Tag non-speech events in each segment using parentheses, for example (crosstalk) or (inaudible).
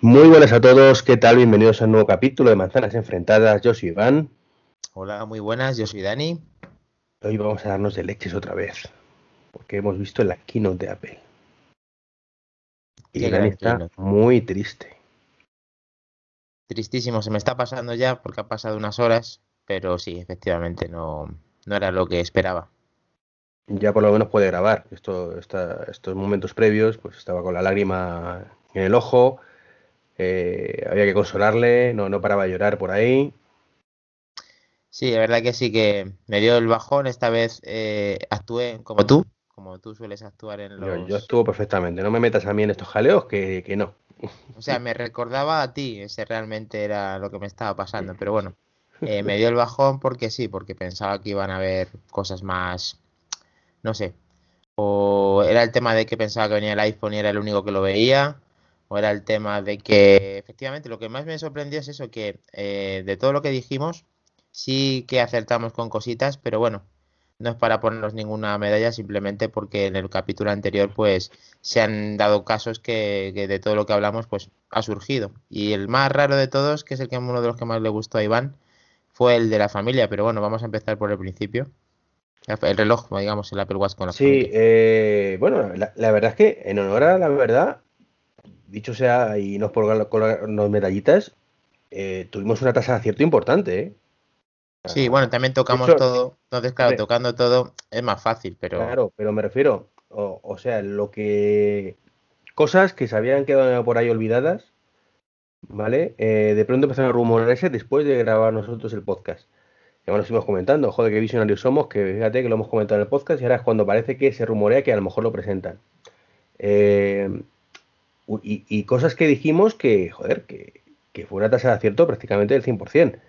Muy buenas a todos, ¿qué tal? Bienvenidos a un nuevo capítulo de Manzanas Enfrentadas. Yo soy Iván. Hola, muy buenas, yo soy Dani. Hoy vamos a darnos de leches otra vez, porque hemos visto la keynote de Apple. Y Qué Dani está keynote. muy triste. Tristísimo, se me está pasando ya porque ha pasado unas horas, pero sí, efectivamente no, no era lo que esperaba. Ya por lo menos puede grabar. Esto, esta- estos momentos previos, pues estaba con la lágrima en el ojo, eh, había que consolarle, no, no paraba de llorar por ahí. Sí, la verdad que sí que me dio el bajón, esta vez eh, actué como tú, como tú sueles actuar en Yo, los... yo estuvo perfectamente. No me metas a mí en estos jaleos que, que no. O sea, me recordaba a ti, ese realmente era lo que me estaba pasando, pero bueno, eh, me dio el bajón porque sí, porque pensaba que iban a haber cosas más, no sé, o era el tema de que pensaba que venía el iPhone y era el único que lo veía, o era el tema de que efectivamente lo que más me sorprendió es eso, que eh, de todo lo que dijimos, sí que acertamos con cositas, pero bueno, no es para ponernos ninguna medalla, simplemente porque en el capítulo anterior pues se han dado casos que, que de todo lo que hablamos pues ha surgido. Y el más raro de todos, que es el que uno de los que más le gustó a Iván, fue el de la familia, pero bueno, vamos a empezar por el principio. El reloj, digamos, el Apple Watch con la Sí, familia. eh, bueno, la, la verdad es que en honor a la verdad, dicho sea, y no es por colgar- colgarnos medallitas, eh, tuvimos una tasa de acierto importante, ¿eh? Sí, bueno, también tocamos hecho, todo, entonces claro, tocando todo es más fácil, pero Claro, pero me refiero, o, o sea, lo que... Cosas que se habían quedado por ahí olvidadas, ¿vale? Eh, de pronto empezaron a rumorarse después de grabar nosotros el podcast. Ya nos estuvimos comentando, joder, qué visionarios somos, que fíjate que lo hemos comentado en el podcast y ahora es cuando parece que se rumorea que a lo mejor lo presentan. Eh, y, y cosas que dijimos que, joder, que, que fue una tasa de acierto prácticamente del 100%.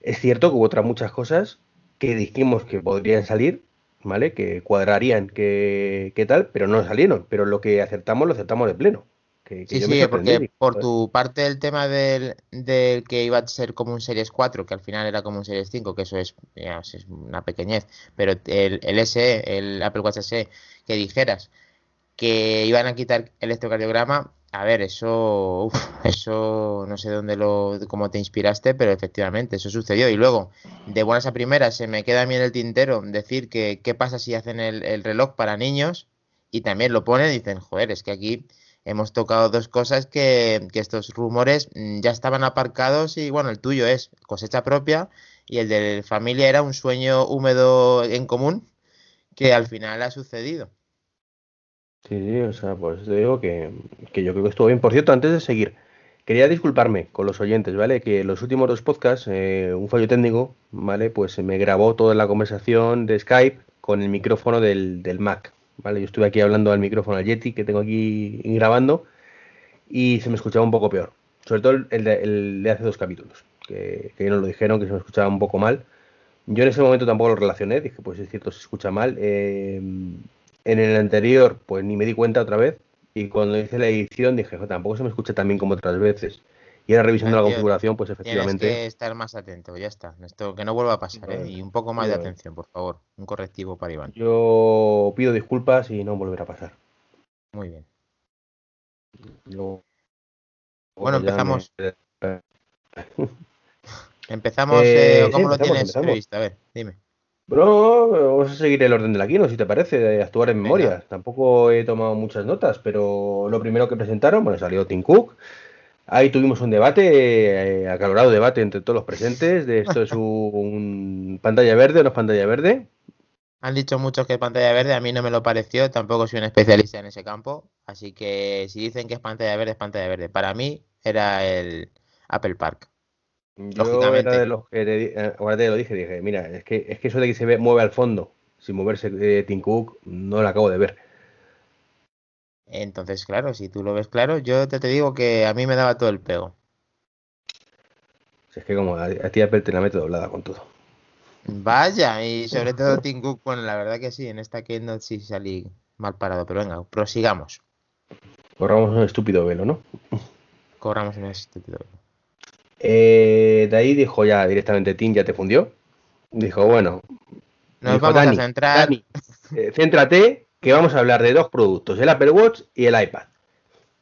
Es cierto que hubo otras muchas cosas que dijimos que podrían salir, ¿vale? Que cuadrarían, que, que tal, pero no salieron. Pero lo que acertamos, lo acertamos de pleno. Que, que Sí, sí, sorprendí. porque por tu parte el tema del, del que iba a ser como un Series 4, que al final era como un Series 5, que eso es, ya, es una pequeñez, pero el, el SE, el Apple Watch SE, que dijeras que iban a quitar el electrocardiograma, a ver, eso, eso no sé dónde lo, cómo te inspiraste, pero efectivamente, eso sucedió. Y luego, de buenas a primeras, se me queda a mí en el tintero decir que qué pasa si hacen el, el reloj para niños y también lo ponen y dicen, joder, es que aquí hemos tocado dos cosas que, que estos rumores mm, ya estaban aparcados y bueno, el tuyo es cosecha propia y el de familia era un sueño húmedo en común que al final ha sucedido. Sí, sí, o sea, pues te digo que, que yo creo que estuvo bien. Por cierto, antes de seguir, quería disculparme con los oyentes, ¿vale? Que los últimos dos podcasts, eh, un fallo técnico, ¿vale? Pues me grabó toda la conversación de Skype con el micrófono del, del Mac, ¿vale? Yo estuve aquí hablando al micrófono al Yeti que tengo aquí grabando y se me escuchaba un poco peor. Sobre todo el, de, el de hace dos capítulos, que, que nos lo dijeron, que se me escuchaba un poco mal. Yo en ese momento tampoco lo relacioné, dije, pues es cierto, se escucha mal. Eh, en el anterior, pues ni me di cuenta otra vez. Y cuando hice la edición dije, "Jo, tampoco se me escucha tan bien como otras veces. Y ahora revisando la Tío, configuración, pues Tienes efectivamente. que estar más atento, ya está. Esto que no vuelva a pasar, ¿eh? Y un poco más de atención, por favor. Un correctivo para Iván. Yo pido disculpas y no volverá a pasar. Muy bien. Luego- Bueno, me- empezamos. (laughs) Empezamos, Eh, eh, sí, ¿cómo lo tienes empezamos. previsto? A ver, dime. Bueno, vamos a seguir el orden de la keynote, si te parece, de actuar en Venga. memoria. Tampoco he tomado muchas notas, pero lo primero que presentaron, bueno, salió Tim Cook. Ahí tuvimos un debate, eh, acalorado debate entre todos los presentes, de esto es un pantalla verde o no es pantalla verde. Han dicho muchos que es pantalla verde, a mí no me lo pareció, tampoco soy un especialista en ese campo, así que si dicen que es pantalla verde, es pantalla verde. Para mí era el Apple Park. Yo Lógicamente. era de los que, di- eh, ahora te lo dije, dije, mira, es que, es que eso de que se ve, mueve al fondo, sin moverse eh, Tim Cook, no lo acabo de ver. Entonces, claro, si tú lo ves claro, yo te, te digo que a mí me daba todo el pego. Si es que como a, a ti Apple te la mete doblada con todo. Vaya, y (laughs) sobre todo Tim Cook, bueno, la verdad que sí, en esta keynote sí salí mal parado, pero venga, prosigamos. Corramos un estúpido velo, ¿no? Corramos en este título. Eh, de ahí dijo ya directamente Tim, ya te fundió. Dijo, bueno, Nos dijo, vamos Dani, a centrar. Dani, eh, céntrate que vamos a hablar de dos productos, el Apple Watch y el iPad.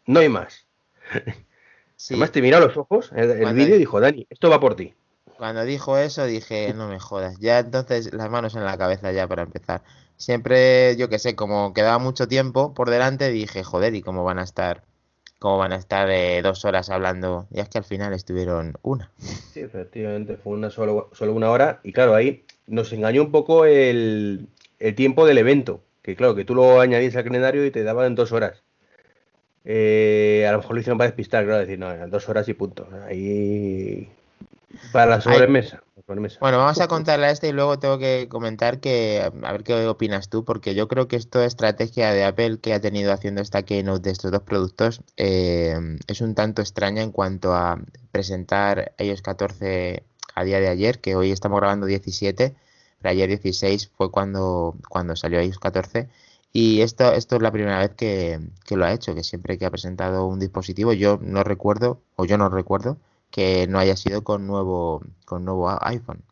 No hay más. (laughs) Además te mira a los ojos el, el vídeo y dijo, Dani, esto va por ti. Cuando dijo eso dije, no me jodas. Ya entonces las manos en la cabeza ya para empezar. Siempre, yo que sé, como quedaba mucho tiempo por delante, dije, joder, ¿y cómo van a estar? ¿Cómo van a estar de dos horas hablando? Y es que al final estuvieron una. Sí, efectivamente, fue una solo, solo una hora. Y claro, ahí nos engañó un poco el, el tiempo del evento. Que claro, que tú lo añadías al calendario y te daban dos horas. Eh, a lo mejor lo hicieron para despistar, claro, decir, no, eran dos horas y punto. Ahí para la sobremesa. Bueno, vamos a contarle a este y luego tengo que comentar que, a ver qué opinas tú, porque yo creo que esta estrategia de Apple que ha tenido haciendo esta keynote de estos dos productos eh, es un tanto extraña en cuanto a presentar iOS 14 a día de ayer, que hoy estamos grabando 17, pero ayer 16 fue cuando, cuando salió iOS 14. Y esto, esto es la primera vez que, que lo ha hecho, que siempre que ha presentado un dispositivo, yo no recuerdo, o yo no recuerdo, que no haya sido con nuevo, con nuevo iPhone.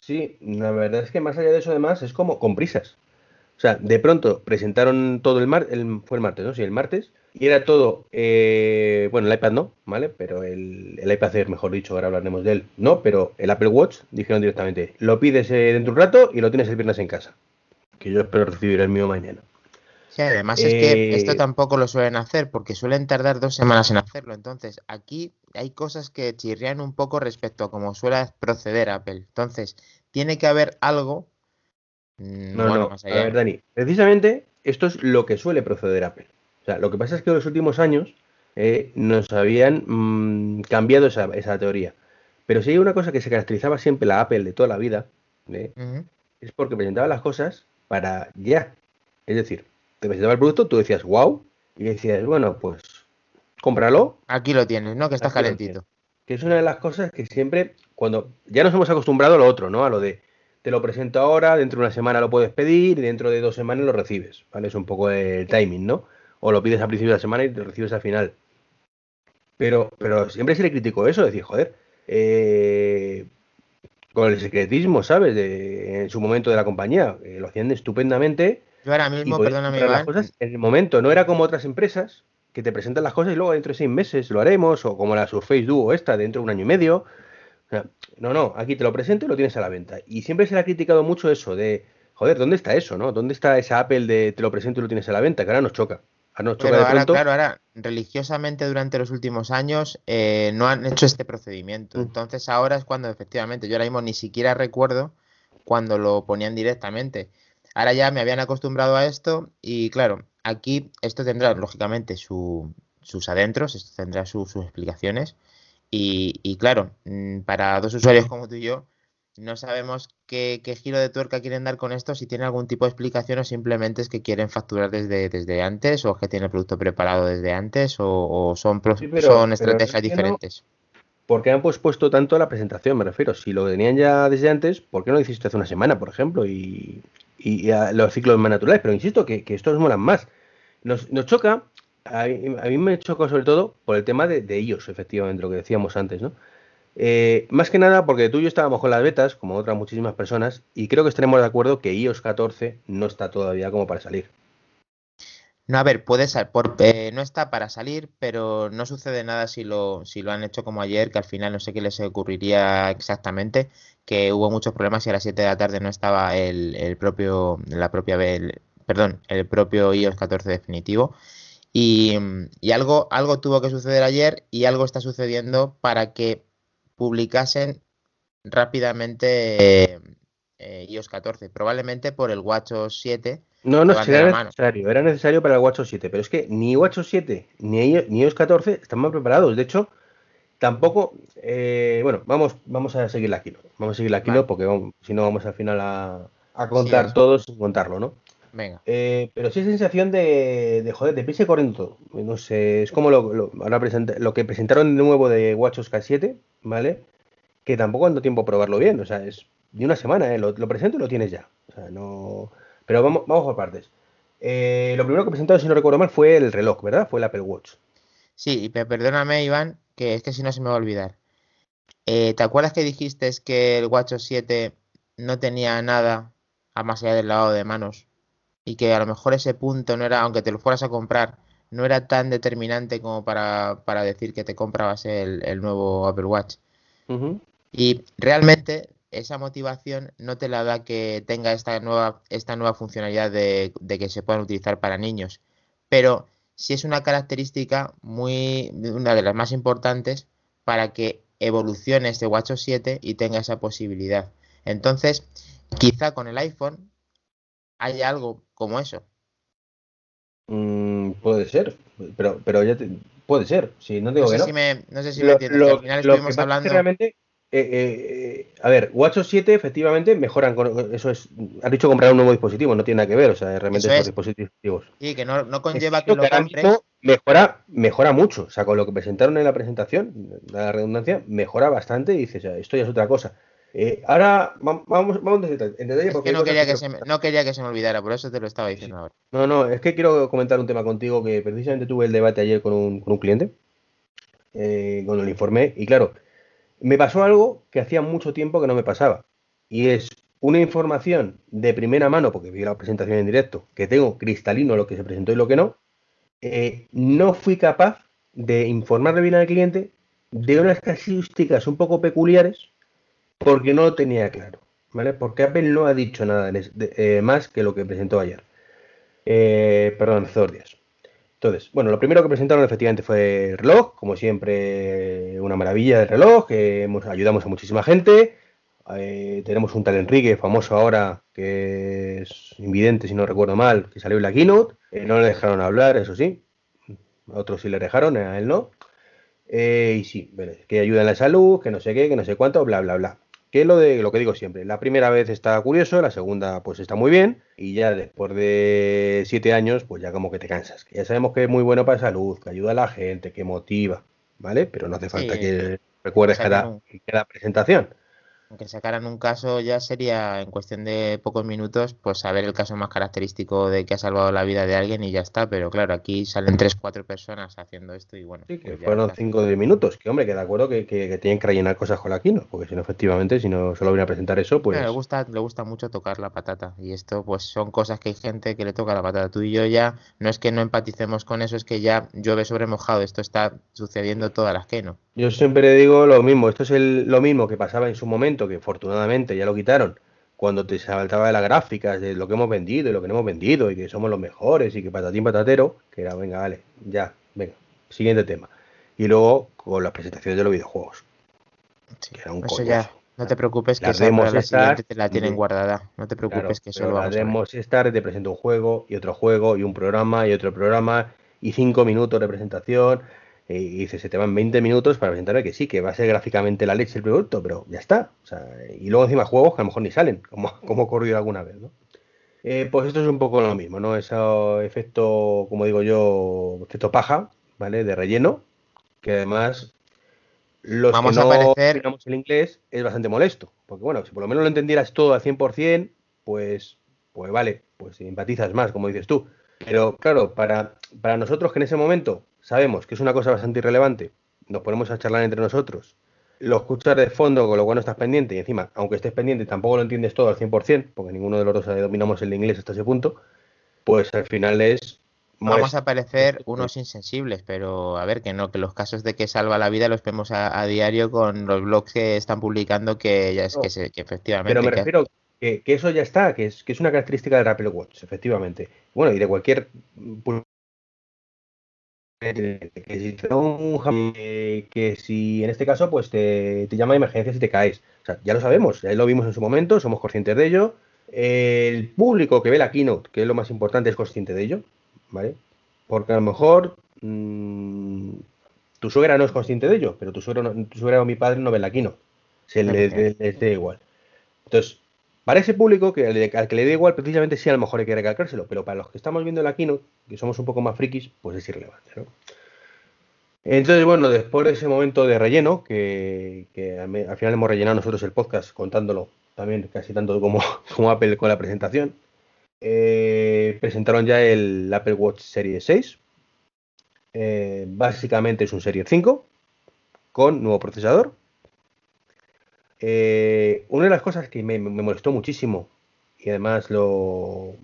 Sí, la verdad es que más allá de eso, además, es como con prisas. O sea, de pronto presentaron todo el martes, fue el martes, ¿no? Sí, el martes, y era todo, eh, bueno, el iPad no, ¿vale? Pero el, el iPad Air, mejor dicho, ahora hablaremos de él, no, pero el Apple Watch dijeron directamente, lo pides eh, dentro de un rato y lo tienes el viernes en casa. Que yo espero recibir el mío mañana. Sí, además es que esto eh, tampoco lo suelen hacer porque suelen tardar dos semanas en hacerlo. Entonces, aquí hay cosas que chirrían un poco respecto a cómo suele proceder Apple. Entonces, tiene que haber algo. Mm, no, no, a ver, Dani, precisamente esto es lo que suele proceder Apple. O sea, lo que pasa es que en los últimos años eh, nos habían mm, cambiado esa, esa, teoría. Pero si hay una cosa que se caracterizaba siempre la Apple de toda la vida, ¿eh? es porque presentaba las cosas para ya. Es decir, te presentaba el producto, tú decías, wow, y decías, bueno, pues cómpralo. Aquí lo tienes, ¿no? Que estás calentito. Que es una de las cosas que siempre, cuando ya nos hemos acostumbrado a lo otro, ¿no? A lo de, te lo presento ahora, dentro de una semana lo puedes pedir y dentro de dos semanas lo recibes, ¿vale? Es un poco el timing, ¿no? O lo pides al principio de la semana y te lo recibes al final. Pero, pero siempre se le criticó eso, decir, joder, eh, con el secretismo, ¿sabes? De, en su momento de la compañía, lo hacían estupendamente yo ahora mismo, perdóname, Iván. Cosas en el momento, no era como otras empresas que te presentan las cosas y luego dentro de seis meses lo haremos, o como la Surface Duo esta, dentro de un año y medio. no, no, aquí te lo presento y lo tienes a la venta. Y siempre se le ha criticado mucho eso de, joder, ¿dónde está eso, no? ¿Dónde está esa Apple de te lo presento y lo tienes a la venta? Que ahora nos choca. Ahora nos choca ahora, claro, ahora, religiosamente durante los últimos años eh, no han hecho este procedimiento. Mm. Entonces ahora es cuando efectivamente, yo ahora mismo ni siquiera recuerdo cuando lo ponían directamente. Ahora ya me habían acostumbrado a esto y claro, aquí esto tendrá lógicamente sus adentros, esto tendrá sus explicaciones y, claro, mm, para dos usuarios como tú y yo, no sabemos qué, giro de tuerca quieren dar con esto, si tiene algún tipo de explicación o simplemente es que quieren facturar desde, desde antes o que tiene el producto preparado desde antes o, son, son estrategias diferentes. ¿Por qué han puesto tanto la presentación? Me refiero, si lo tenían ya desde antes, ¿por qué no lo hiciste hace una semana, por ejemplo? Y, y, a los ciclos más naturales, pero insisto que, que estos molan más. Nos, nos choca, a mí, me choca sobre todo por el tema de, ellos, efectivamente, lo que decíamos antes, ¿no? Eh, más que nada porque tú y yo estábamos con las betas, como otras muchísimas personas, y creo que estaremos de acuerdo que iOS 14 no está todavía como para salir. No, a ver, puede ser, porque no está para salir, pero no sucede nada si lo, si lo han hecho como ayer, que al final no sé qué les ocurriría exactamente, que hubo muchos problemas y a las 7 de la tarde no estaba el, el propio, la propia, perdón, el propio iOS 14 definitivo. Y, y, algo, algo tuvo que suceder ayer y algo está sucediendo para que publicasen rápidamente eh, iOS 14, probablemente por el WatchOS 7 no, no, era necesario, era necesario para el WatchOS 7, pero es que ni WatchOS 7 ni, ni iOS 14 están más preparados. De hecho, tampoco, eh, bueno, vamos, vamos a seguir la kilo, vamos a seguir la kilo porque si no vamos al final a, contar todo sin contarlo, ¿no? Venga. Eh, pero sí sensación de, de joder, de prisa y corriendo todo. No sé, es como lo, lo, ahora lo que presentaron de nuevo de WatchOS K7, ¿vale? Que tampoco ando tiempo a probarlo bien, o sea, es de una semana, ¿eh? Lo, lo presento y lo tienes ya. O sea, no pero vamos, vamos por partes. Eh, lo primero que presentaron, si no recuerdo mal, fue el reloj, ¿verdad? Fue el Apple Watch. Sí, perdóname, Iván, que es que si no se me va a olvidar. Eh, ¿Te acuerdas que dijiste que el WatchOS 7 no tenía nada a más allá del lavado de manos? Y que a lo mejor ese punto no era, aunque te lo fueras a comprar, no era tan determinante como para, para decir que te comprabas el, el nuevo Apple Watch. Y realmente esa motivación no te la da que tenga esta nueva, esta nueva funcionalidad de, de que se puedan utilizar para niños. Pero sí es una característica muy, una de las más importantes para que evolucione este WatchOS 7 y tenga esa posibilidad. Entonces, quizá con el iPhone haya algo como eso. Mm, puede ser, pero, pero ya puede ser. Si no digo no que no. Si me, no sé si me entiendes. al final estuvimos hablando. realmente, eh, eh, a ver, WatchOS 7 efectivamente mejoran con eso es has dicho comprar un nuevo dispositivo, no tiene nada que ver, o sea, realmente son es. dispositivos. Sí, que no, no conlleva Es que lo compres. mismo mejora, mejora mucho, o sea, con lo que presentaron en la presentación, la redundancia, mejora bastante y dices, "Ya, esto ya es otra cosa. Eh, ahora va- vamos, vamos en detalle, en detalle Es porque que no quería que, que se me, no quería que se me olvidara, por eso te lo estaba diciendo ahora. No, no, es que quiero comentar un tema contigo que precisamente tuve el debate ayer con un, con un cliente, eh, cuando le informé, y claro, me pasó algo que hacía mucho tiempo que no me pasaba, y es una información de primera mano, porque vi la presentación en directo, que tengo cristalino lo que se presentó y lo que no, eh, no fui capaz de informarle bien al cliente de unas casuísticas un poco peculiares porque no lo tenía claro, ¿vale? Porque Apple no ha dicho nada eh, más que lo que presentó ayer. Eh, perdón, hace. Entonces, bueno, lo primero que presentaron efectivamente fue el reloj, como siempre, una maravilla del reloj, que hemos, ayudamos a muchísima gente. Eh, tenemos un tal Enrique, famoso ahora, que es invidente, si no recuerdo mal, que salió en la keynote. Eh, no le dejaron hablar, eso sí. A otros sí le dejaron, a él no. Eh, y sí, que ayuda en la salud, que no sé qué, que no sé cuánto, bla, bla, bla. Que lo de lo que digo siempre. La primera vez está curioso, la segunda pues está muy bien. Y ya después de siete años, pues ya como que te cansas. Que ya sabemos que es muy bueno para la salud, que ayuda a la gente, que motiva, ¿vale? Pero no hace falta Sí. que recuerdes O sea, cada, no. cada presentación. Aunque sacaran un caso, ya sería en cuestión de pocos minutos, pues saber el caso más característico de que ha salvado la vida de alguien y ya está. Pero claro, aquí salen tres, cuatro personas haciendo esto y bueno. Sí, que pues fueron. 5 o 10 minutos. Que hombre, que de acuerdo que, que- que tienen que rellenar cosas con la keynote, porque si no, efectivamente, si no solo viene a presentar eso, pues. Le gusta, le gusta mucho tocar la patata y esto pues son cosas que hay gente que le toca la patata. Tú y yo ya no es que no empaticemos con eso, es que ya llueve sobre mojado. Esto está sucediendo todas las que no. Yo siempre digo lo mismo, esto es el- lo mismo que pasaba en su momento, que afortunadamente ya lo quitaron, cuando te saltaba de las gráficas de lo que hemos vendido y lo que no hemos vendido y que somos los mejores y que patatín patatero, que era, venga, vale, ya, venga, siguiente tema. Y luego con las presentaciones de los videojuegos, Sí, que era un Eso ya, no te preocupes que Las demos la siguiente te la tienen sí. guardada. No te Claro, preocupes que eso lo a estar, te presento un juego y otro juego y un programa y otro programa y cinco minutos de presentación y dices, se te van 20 minutos para presentarme que sí, que va a ser gráficamente la leche el producto, pero ya está. O sea, y luego encima juegos que a lo mejor ni salen, como, (laughs) como ha ocurrido alguna vez, ¿no? Eh, pues esto es un poco lo mismo, ¿no? Ese efecto, como digo yo, efecto paja, ¿vale? De relleno, que además los Vamos que a no parecer- dominamos el inglés es bastante molesto, porque bueno, si por lo menos lo entendieras todo al 100%, pues, pues vale, pues empatizas más, como dices tú. Pero claro, para, para nosotros que en ese momento sabemos que es una cosa bastante irrelevante, nos ponemos a charlar entre nosotros, lo escuchas de fondo, con lo cual no estás pendiente, y encima, aunque estés pendiente, tampoco lo entiendes todo al 100%, porque ninguno de los dos dominamos el inglés hasta ese punto, pues al final es... Vamos a parecer unos insensibles, pero a ver, que no, que los casos de que salva la vida los vemos a, a diario con los blogs que están publicando que ya es No, que, se, que efectivamente. Pero me que- refiero que, que eso ya está, que es, que es una característica del Apple Watch, efectivamente. Bueno, y de cualquier que si te da un jam- eh, que si en este caso pues te, te llama de emergencia si te caes. O sea, ya lo sabemos, ya lo vimos en su momento, somos conscientes de ello. El público que ve la keynote, que es lo más importante, es consciente de ello, ¿vale? Porque a lo mejor mm, tu suegra no es consciente de ello, pero tu suegra, no- tu suegra o mi padre no ven la keynote. Se le, le- les da igual. Entonces, para ese público, que al, que le dé igual, precisamente sí a lo mejor hay que recalcárselo, pero para los que estamos viendo la keynote, que somos un poco más frikis, pues es irrelevante, ¿no? Entonces, bueno, después de ese momento de relleno, que, al final hemos rellenado nosotros el podcast contándolo también casi tanto como, (laughs) como Apple con la presentación, eh, presentaron ya el Apple Watch Series 6. Eh, básicamente es un Series 5 con nuevo procesador. Eh, una de las cosas que me, molestó muchísimo y además lo,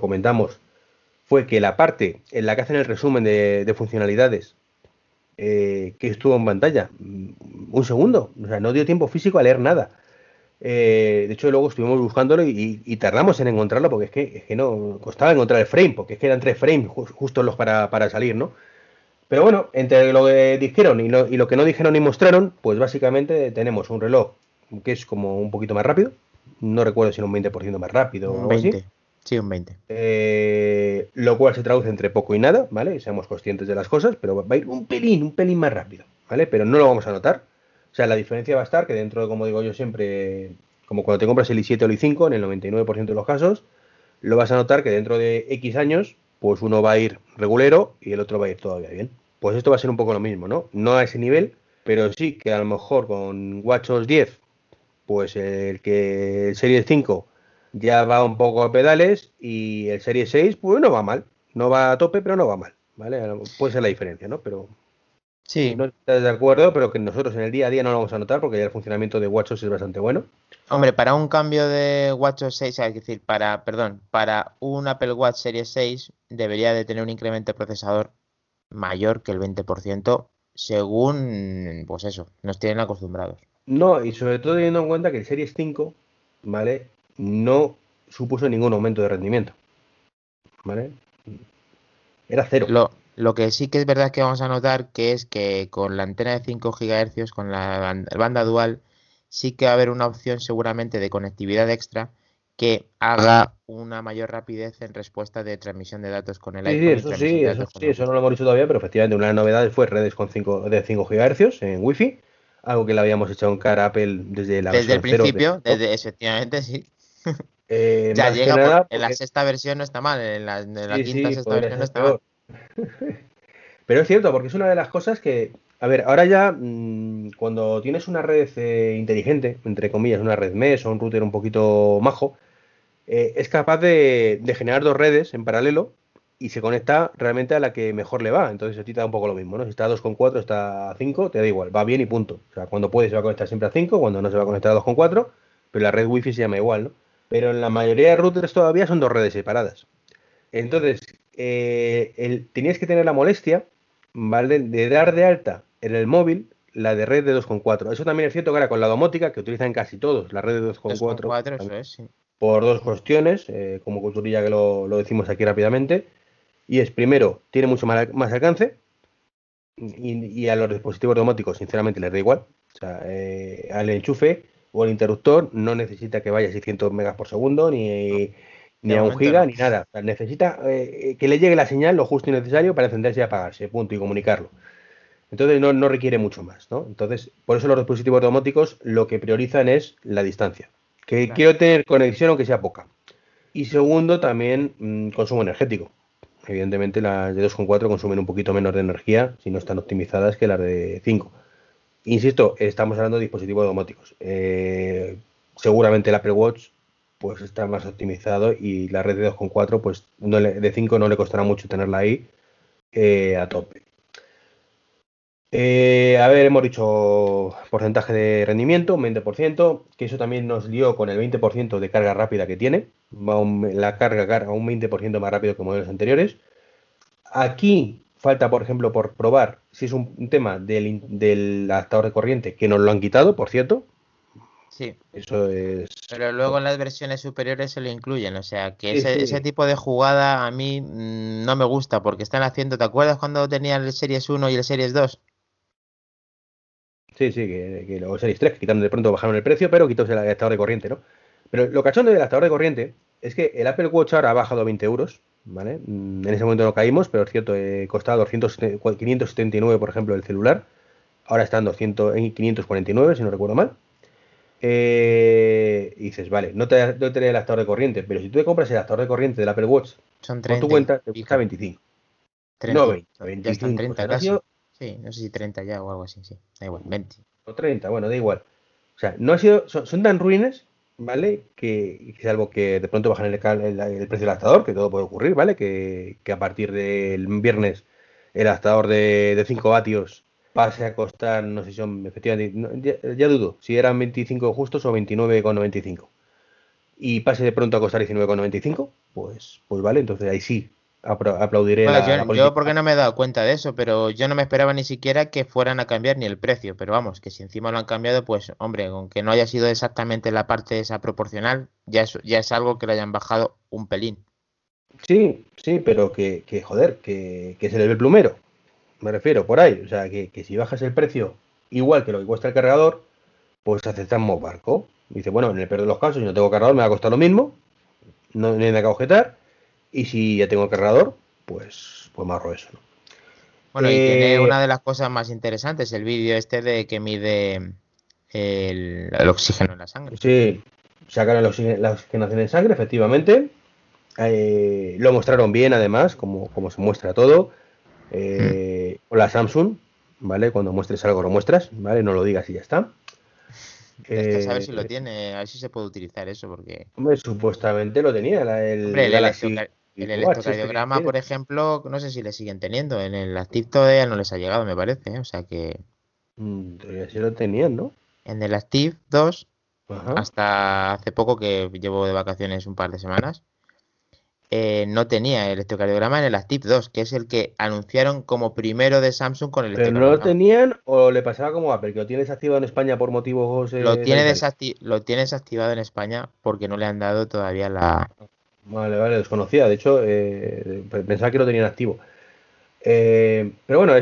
comentamos fue que la parte en la que hacen el resumen de, funcionalidades eh, que estuvo en pantalla, mm, un segundo, o sea, no dio tiempo físico a leer nada. Eh, de hecho, luego estuvimos buscándolo y, tardamos en encontrarlo porque es que, es que, no costaba encontrar el frame, porque es que eran tres frames justo los para, salir, ¿no? Pero bueno, entre lo que dijeron y lo, que no dijeron ni mostraron, pues básicamente tenemos un reloj que es como un poquito más rápido. No recuerdo si era un 20% más rápido o Así. Sí, un 20. Eh, lo cual se traduce entre poco y nada, ¿vale? Seamos conscientes de las cosas, pero va a ir un pelín, un pelín más rápido, ¿vale? Pero no lo vamos a notar. O sea, la diferencia va a estar que dentro de, como digo yo siempre, como cuando te compras el i7 o el i5, en el 99% de los casos, lo vas a notar que dentro de X años, pues uno va a ir regulero y el otro va a ir todavía bien. Pues esto va a ser un poco lo mismo, ¿no? No a ese nivel, pero sí que a lo mejor con WatchOS 10, pues el que el Series 5 ya va un poco a pedales y el Series 6, pues no va mal. No va a tope, pero no va mal, ¿vale? Puede ser la diferencia, ¿no? Pero Sí. No estás de acuerdo, pero que nosotros en el día a día no lo vamos a notar porque ya el funcionamiento de WatchOS es bastante bueno. Hombre, para un cambio de WatchOS 6, es decir, para, perdón, para un Apple Watch Series 6 debería de tener un incremento de procesador mayor que el 20% según, pues eso, nos tienen acostumbrados. No, y sobre todo teniendo en cuenta que el Series 5, ¿vale? No supuso ningún aumento de rendimiento. ¿Vale? Era cero. Lo, lo que sí que es verdad que vamos a notar que es que con la antena de 5 GHz, con la banda, dual, sí que va a haber una opción seguramente de conectividad extra que haga una mayor rapidez en respuesta de transmisión de datos con el iPhone. Sí, eso sí, eso, sí eso no lo hemos dicho todavía, pero efectivamente una de las novedades fue redes con 5, de 5 GHz en Wi-Fi, algo que le habíamos echado en cara a Apple desde la Desde el principio, desde, efectivamente, sí. (laughs) Eh, ya llega, en la sexta versión no está mal, en la, quinta sexta versión no está mal. (laughs) Pero es cierto, porque es una de las cosas que, a ver, ahora ya mm, cuando tienes una red eh, inteligente, entre comillas, una red MES o un router un poquito majo, eh, es capaz de, generar dos redes en paralelo y se conecta realmente a la que mejor le va. Entonces a ti te da un poco lo mismo, ¿no? Si está a 2.4, está a 5, te da igual, va bien y punto. O sea, cuando puede se va a conectar siempre a 5, cuando no se va a conectar a 2.4, pero la red wifi se llama igual, ¿no? Pero en la mayoría de routers todavía son dos redes separadas. Entonces, eh, tenías que tener la molestia, ¿vale? De dar de alta en el móvil la de red de 2.4. Eso también es cierto que ahora con la domótica, que utilizan casi todos, la red de 2.4. Por dos cuestiones, eh, como culturilla que lo, decimos aquí rápidamente. Y es, primero, tiene mucho más, alcance. Y, a los dispositivos domóticos, sinceramente, les da igual. O sea, eh, al enchufe o al interruptor no necesita que vaya a 600 megas por segundo, ni ni a un giga ni nada. necesita eh, que le llegue la señal lo justo y necesario para encenderse y apagarse, punto, y comunicarlo. Entonces no, requiere mucho más, ¿no? Entonces, por eso los dispositivos domóticos lo que priorizan es la distancia. Que quiero tener conexión aunque sea poca. Y segundo, también mm, consumo energético. Evidentemente las de 2.4 consumen un poquito menos de energía si no están optimizadas que las de 5. Insisto, estamos hablando de dispositivos domóticos. Eh, seguramente el Apple Watch pues está más optimizado y la red de 2.4 pues no de 5 no le costará mucho tenerla ahí eh, a tope. Eh, a ver, hemos dicho porcentaje de rendimiento, un 20%, que eso también nos dio con el 20% de carga rápida que tiene. Va la carga carga un 20% más rápido que modelos anteriores. Aquí falta, por ejemplo, por probar si es un, tema del, del adaptador de corriente, que nos lo han quitado, por cierto, Sí. Eso es. Pero luego en las versiones superiores se lo incluyen. O sea, que ese, tipo de jugada a mí mm, no me gusta porque están haciendo. ¿Te acuerdas cuando tenían el Series 1 y el Series 2? Sí, sí, que, que luego Series 3, quitando de pronto bajaron el precio, pero quitóse el adaptador de corriente, ¿no? Pero lo cachondo del adaptador de corriente es que el Apple Watch ahora ha bajado a 20 euros, ¿vale? Mm, en ese momento no caímos, pero es cierto, he costado 579, por ejemplo, el celular. Ahora está en, 200, en 549, si no recuerdo mal. Eh, y dices, vale, no te, no el adaptador de corriente, pero si tú te compras el adaptador de corriente del Apple Watch, Son 30, tu cuenta, te cuesta 25. 30, no 20, 25. Ya están 30 casi. Sí, no sé si 30 ya o algo así, sí. Da igual, 20. O 30, bueno, da igual. O sea, no ha sido, son, tan ruines, ¿vale? Que, salvo que de pronto bajan el, precio del adaptador, que todo puede ocurrir, ¿vale? Que, que a partir del viernes el adaptador de, de 5 vatios pase a costar, no sé si son, efectivamente, ya, dudo, si eran 25 justos o 29,95. Y pase de pronto a costar 19,95, pues, pues vale, entonces ahí sí aplaudiré yo, porque no me he dado cuenta de eso, pero yo no me esperaba ni siquiera que fueran a cambiar ni el precio, pero vamos, que si encima lo han cambiado, pues hombre, aunque no haya sido exactamente la parte esa proporcional, ya es, ya es algo que le hayan bajado un pelín. Sí, sí, pero que, que joder, que, que se le ve el plumero, me refiero, por ahí, o sea, que, que si bajas el precio igual que lo que cuesta el cargador, pues aceptamos barco. Dice, bueno, en el peor de los casos, si no tengo cargador, me va a costar lo mismo, no, hay nada que objetar, y si ya tengo cargador, pues, pues me ahorro eso. Bueno, y tiene eh, una de las cosas más interesantes, el vídeo este de que mide el, oxígeno en la sangre. Sí, sacan la oxigenación en sangre, efectivamente. Eh, lo mostraron bien, además, como, como se muestra todo. Eh, mm. la Samsung, ¿vale? Cuando muestres algo lo muestras, ¿vale? No lo digas y ya está. (laughs) Es que a ver si lo tiene, a ver si se puede utilizar eso, porque... Hombre, supuestamente lo tenía, el, el, electrocardiograma, por ejemplo, no sé si le siguen teniendo, en el Active todavía no les ha llegado, me parece, ¿eh? o sea que... Mm, todavía sí lo tenían, ¿no? En el Active 2, hasta hace poco que llevo de vacaciones un par de semanas, eh, no tenía el electrocardiograma en el Active 2, que es el que anunciaron como primero de Samsung con el ¿Pero no lo tenían o le pasaba como Apple, que lo tienes activado en España por motivos... Eh, lo, tiene lo tienes activado en España porque no le han dado todavía la... Vale, vale, desconocía. De hecho, eh, pensaba que lo tenían activo. pero bueno,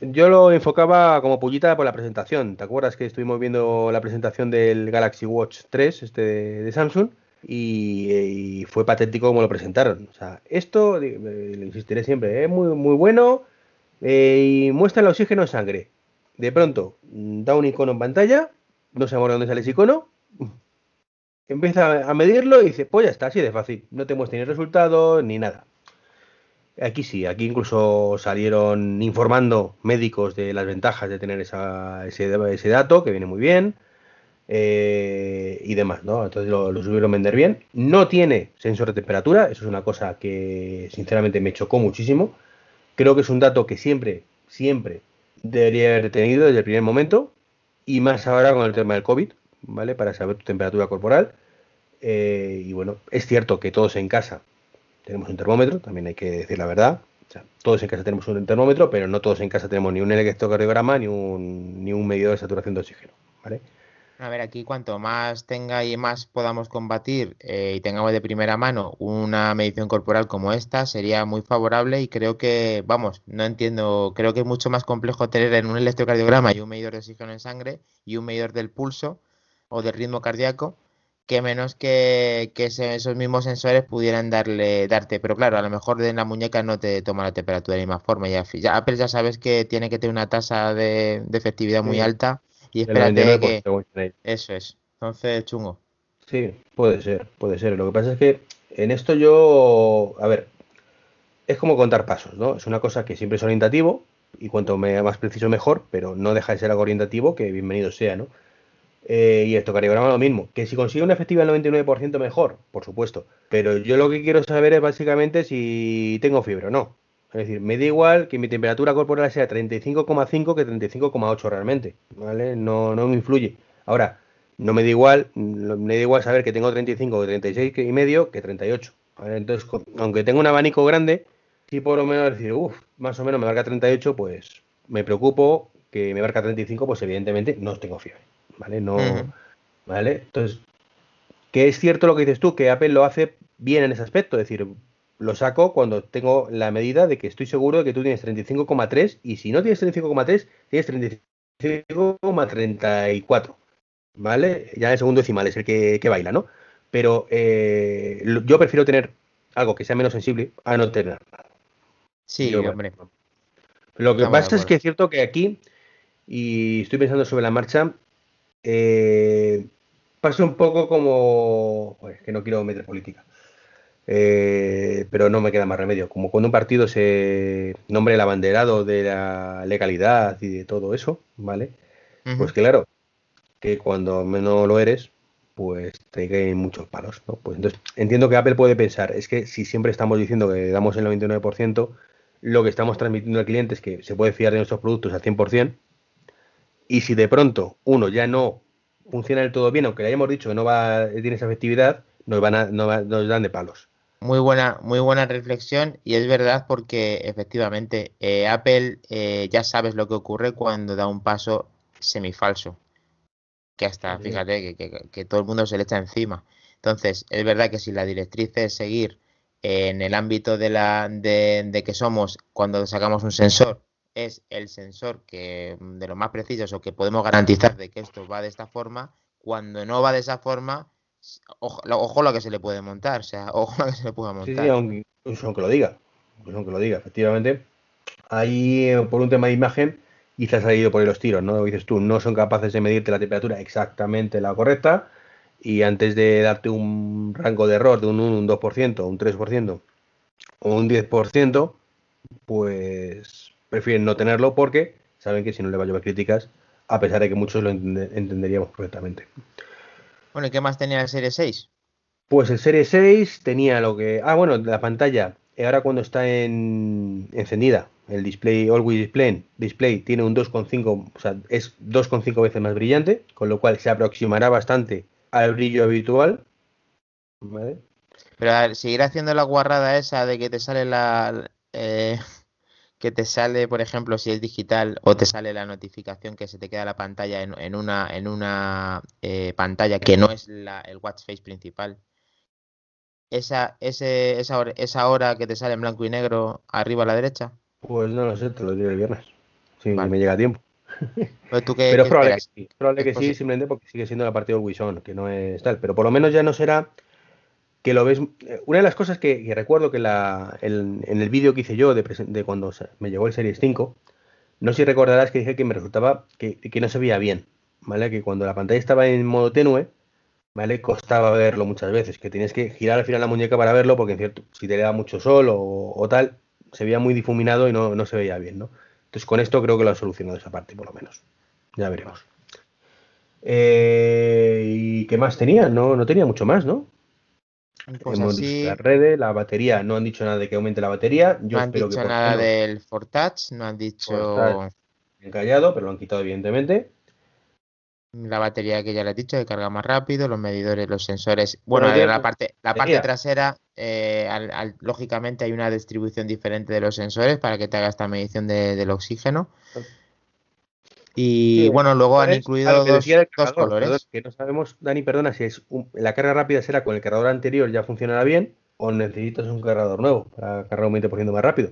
yo lo enfocaba como pullita por la presentación. ¿Te acuerdas que estuvimos viendo la presentación del Galaxy Watch 3 este de Samsung? y, fue patético como lo presentaron. O sea, esto, le insistiré siempre, es muy, muy bueno eh, y muestra el oxígeno en sangre. De pronto, da un icono en pantalla, no sabemos dónde sale ese icono, empieza a medirlo y dice, pues ya está, así de fácil, no te muestra ni resultados ni nada. Aquí sí, aquí incluso salieron informando médicos de las ventajas de tener esa, ese, dato, que viene muy bien. Eh, y demás, ¿no? Entonces lo, lo, supieron vender bien. No tiene sensor de temperatura, eso es una cosa que sinceramente me chocó muchísimo. Creo que es un dato que siempre, siempre debería haber tenido desde el primer momento y más ahora con el tema del COVID, ¿vale? Para saber tu temperatura corporal. Eh, y bueno, es cierto que todos en casa tenemos un termómetro, también hay que decir la verdad. todos en casa tenemos un termómetro, pero no todos en casa tenemos ni un electrocardiograma ni un, ni un medidor de saturación de oxígeno, ¿vale? A ver, aquí cuanto más tenga y más podamos combatir eh, y tengamos de primera mano una medición corporal como esta, sería muy favorable y creo que, vamos, no entiendo, creo que es mucho más complejo tener en un electrocardiograma y un medidor de oxígeno en sangre y un medidor del pulso o del ritmo cardíaco que menos que, esos mismos sensores pudieran darle darte, pero claro, a lo mejor en la muñeca no te toma la temperatura de la misma forma. Ya, ya Apple ya sabes que tiene que tener una tasa de, efectividad muy alta y espérate que... Eso es. Entonces, chungo. Sí, puede ser, puede ser. Lo que pasa es que en esto yo, a ver, es como contar pasos, ¿no? Es una cosa que siempre es orientativo y cuanto más preciso mejor, pero no deja de ser algo orientativo que bienvenido sea, ¿no? Eh, y esto cariograma lo mismo, que si consigue una efectividad del 99% mejor, por supuesto, pero yo lo que quiero saber es básicamente si tengo fiebre o no. Es decir, me da igual que mi temperatura corporal sea 35,5 que 35,8 realmente, ¿vale? No, no me influye. Ahora, no me da igual, me da igual saber que tengo 35 o 36 y medio que 38. Entonces, aunque tenga un abanico grande, si por lo menos decir, uff, más o menos me marca 38, pues me preocupo que me marca 35, pues evidentemente no tengo fiebre, ¿vale? No, ¿vale? Entonces, que es cierto lo que dices tú, que Apple lo hace bien en ese aspecto, es decir, lo saco cuando tengo la medida de que estoy seguro de que tú tienes 35,3 y si no tienes 35,3, tienes 35,34. ¿Vale? Ya el segundo decimal es el que, baila, ¿no? Pero eh, yo prefiero tener algo que sea menos sensible a no tener nada. Sí, hombre. Lo que pasa es que es cierto que aquí, y estoy pensando sobre la marcha, eh, pasa un poco como. Pues, que no quiero meter política. Eh, pero no me queda más remedio. Como cuando un partido se nombre el abanderado de la legalidad y de todo eso, ¿vale? Pues claro, que cuando menos lo eres, pues te caen muchos palos, ¿no? Pues entonces entiendo que Apple puede pensar, es que si siempre estamos diciendo que damos el 99%, lo que estamos transmitiendo al cliente es que se puede fiar de nuestros productos al 100%, y si de pronto uno ya no funciona del todo bien, aunque le hayamos dicho que no va, tiene esa efectividad, nos, van a, nos dan de palos. muy buena, muy buena reflexión y es verdad porque efectivamente eh, Apple eh, ya sabes lo que ocurre cuando da un paso semifalso. Que hasta, fíjate, que, todo el mundo se le echa encima. Entonces, es verdad que si la directriz es seguir en el ámbito de, la, de, que somos, cuando sacamos un sensor, es el sensor que de lo más precisos o que podemos garantizar de que esto va de esta forma, cuando no va de esa forma, ojo, lo que se le puede montar, o sea, (laughs) ojo lo que se le puede montar. Sí, aunque, aunque, lo diga, aunque lo diga, efectivamente. Ahí, eh, por un tema de imagen, y se ha salido por ahí los tiros, ¿no? Dices tú, no son capaces de medirte la temperatura exactamente la correcta, y antes de darte un rango de error de un 1, un 2%, un 3% o un 10%, pues prefieren no tenerlo porque saben que si no le va a llevar críticas, a pesar de que muchos lo entenderíamos correctamente. Bueno, ¿y qué más tenía el Serie 6? Pues el Serie 6 tenía lo que. Ah, bueno, la pantalla. Ahora cuando está en... encendida, el display, Always Display, display tiene un 2,5, o sea, es 2,5 veces más brillante, con lo cual se aproximará bastante al brillo habitual. ¿Vale? Pero a ver, seguir haciendo la guarrada esa de que te sale la. Eh, que te sale, por ejemplo, si es digital o te sale la notificación que se te queda la pantalla en, una, en una eh, pantalla que no es la, el watch face principal. Esa, ese, esa, hora, esa hora que te sale en blanco y negro arriba a la derecha. Pues no lo sé, te lo diré el viernes. Si me llega a tiempo. Pues pero es probable que sí, probable que sí, simplemente porque sigue siendo la partida del Wison, que no es tal. Pero por lo menos ya no será que lo ves. Eh, una de las cosas que, recuerdo que la, en el vídeo que hice yo de, cuando me llegó el Series 5, no sé si recordarás que dije que me resultaba que, no se veía bien, ¿vale? Que cuando la pantalla estaba en modo tenue, ¿vale? Costaba verlo muchas veces, que tienes que girar al final la muñeca para verlo, porque en cierto, si te le da mucho sol o, tal, se veía muy difuminado y no, no, se veía bien, ¿no? Entonces con esto creo que lo ha solucionado esa parte, por lo menos. Ya veremos. Eh, ¿Y qué más tenía? No, no tenía mucho más, ¿no? Pues Hemos la red, la batería, no han dicho nada de que aumente la batería. Yo no han dicho nada del Fortouch, no han dicho. Encallado, pero lo han quitado, evidentemente. La batería que ya le he dicho, que carga más rápido, los medidores, los sensores. Bueno, la parte, la parte trasera, eh, lógicamente hay una distribución diferente de los sensores para que te haga esta medición del oxígeno. Y bueno, luego han incluido dos, colores. que no sabemos, Dani, perdona, si es la carga rápida será con el cargador anterior ya funcionará bien o necesitas un cargador nuevo para cargar un 20% más rápido.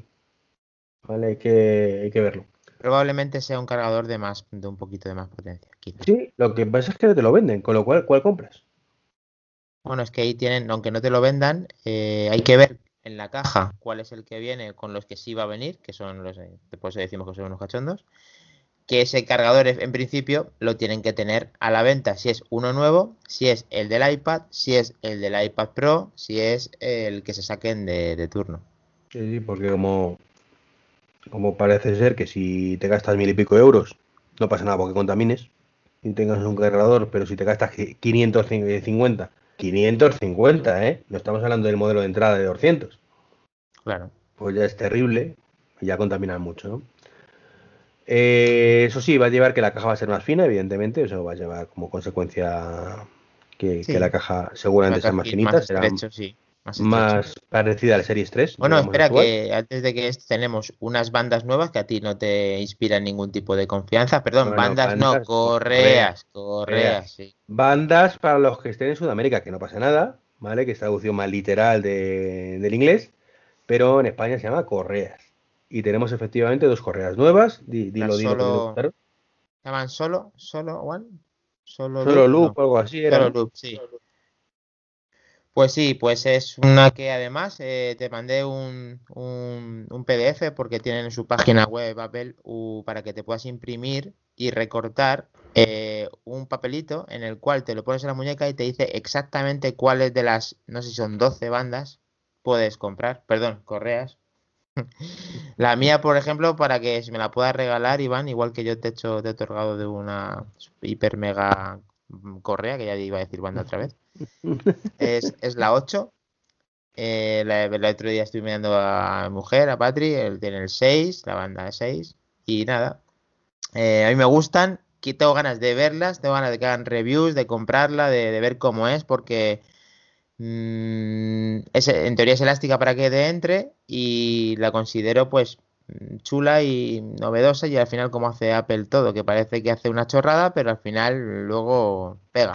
Vale, hay que, hay que verlo. Probablemente sea un cargador de más, de un poquito de más potencia. Sí, lo que pasa es que no te lo venden, con lo cual, ¿cuál compras? Bueno, es que ahí tienen, aunque no te lo vendan, eh, hay que ver en la caja cuál es el que viene con los que sí va a venir, que son los, eh, después decimos que son unos cachondos, que ese cargador en principio lo tienen que tener a la venta si es uno nuevo, si es el del iPad, si es el del iPad Pro, si es el que se saquen de, turno. Sí, porque como, como parece ser que si te gastas mil y pico euros, no pasa nada porque contamines y tengas un cargador, pero si te gastas 550, 550, ¿eh? No estamos hablando del modelo de entrada de 200. Claro. Pues ya es terrible y ya contaminan mucho, ¿no? Eh, eso sí, va a llevar que la caja va a ser más fina, evidentemente. Eso va a llevar como consecuencia que, la caja seguramente sea más finita, será más, parecida a la Series 3. Bueno, espera, que antes de que tenemos unas bandas nuevas que a ti no te inspiran ningún tipo de confianza. Perdón, bandas, no, correas, correas, sí. Bandas para los que estén en Sudamérica, que no pasa nada, ¿vale? Que es traducción más literal del inglés, pero en España se llama correas y tenemos efectivamente dos correas nuevas. dilo, dilo, solo... ¿Llaman solo? ¿Solo One? Solo, solo Loop, o algo así. Era. Solo Loop, sí. Pues sí, pues es una que además eh, te mandé un, un, PDF porque tienen en su página web Apple para que te puedas imprimir y recortar eh, un papelito en el cual te lo pones en la muñeca y te dice exactamente cuáles de las, no sé si son 12 bandas, puedes comprar, perdón, correas, (laughs) la mía, por ejemplo, para que me la puedas regalar, Iván, igual que yo te he hecho, te he otorgado de una hiper mega correa, que ya iba a decir banda otra vez. Es, la 8. Eh, el otro día estoy mirando a mi mujer, a Patri, él tiene el 6, la banda 6. Y nada, eh, a mí me gustan, tengo ganas de verlas, tengo ganas de que hagan reviews, de comprarla, de, de ver cómo es, porque mm, es, en teoría es elástica para que de entre y la considero pues chula y novedosa y al final como hace Apple todo, que parece que hace una chorrada, pero al final luego pega.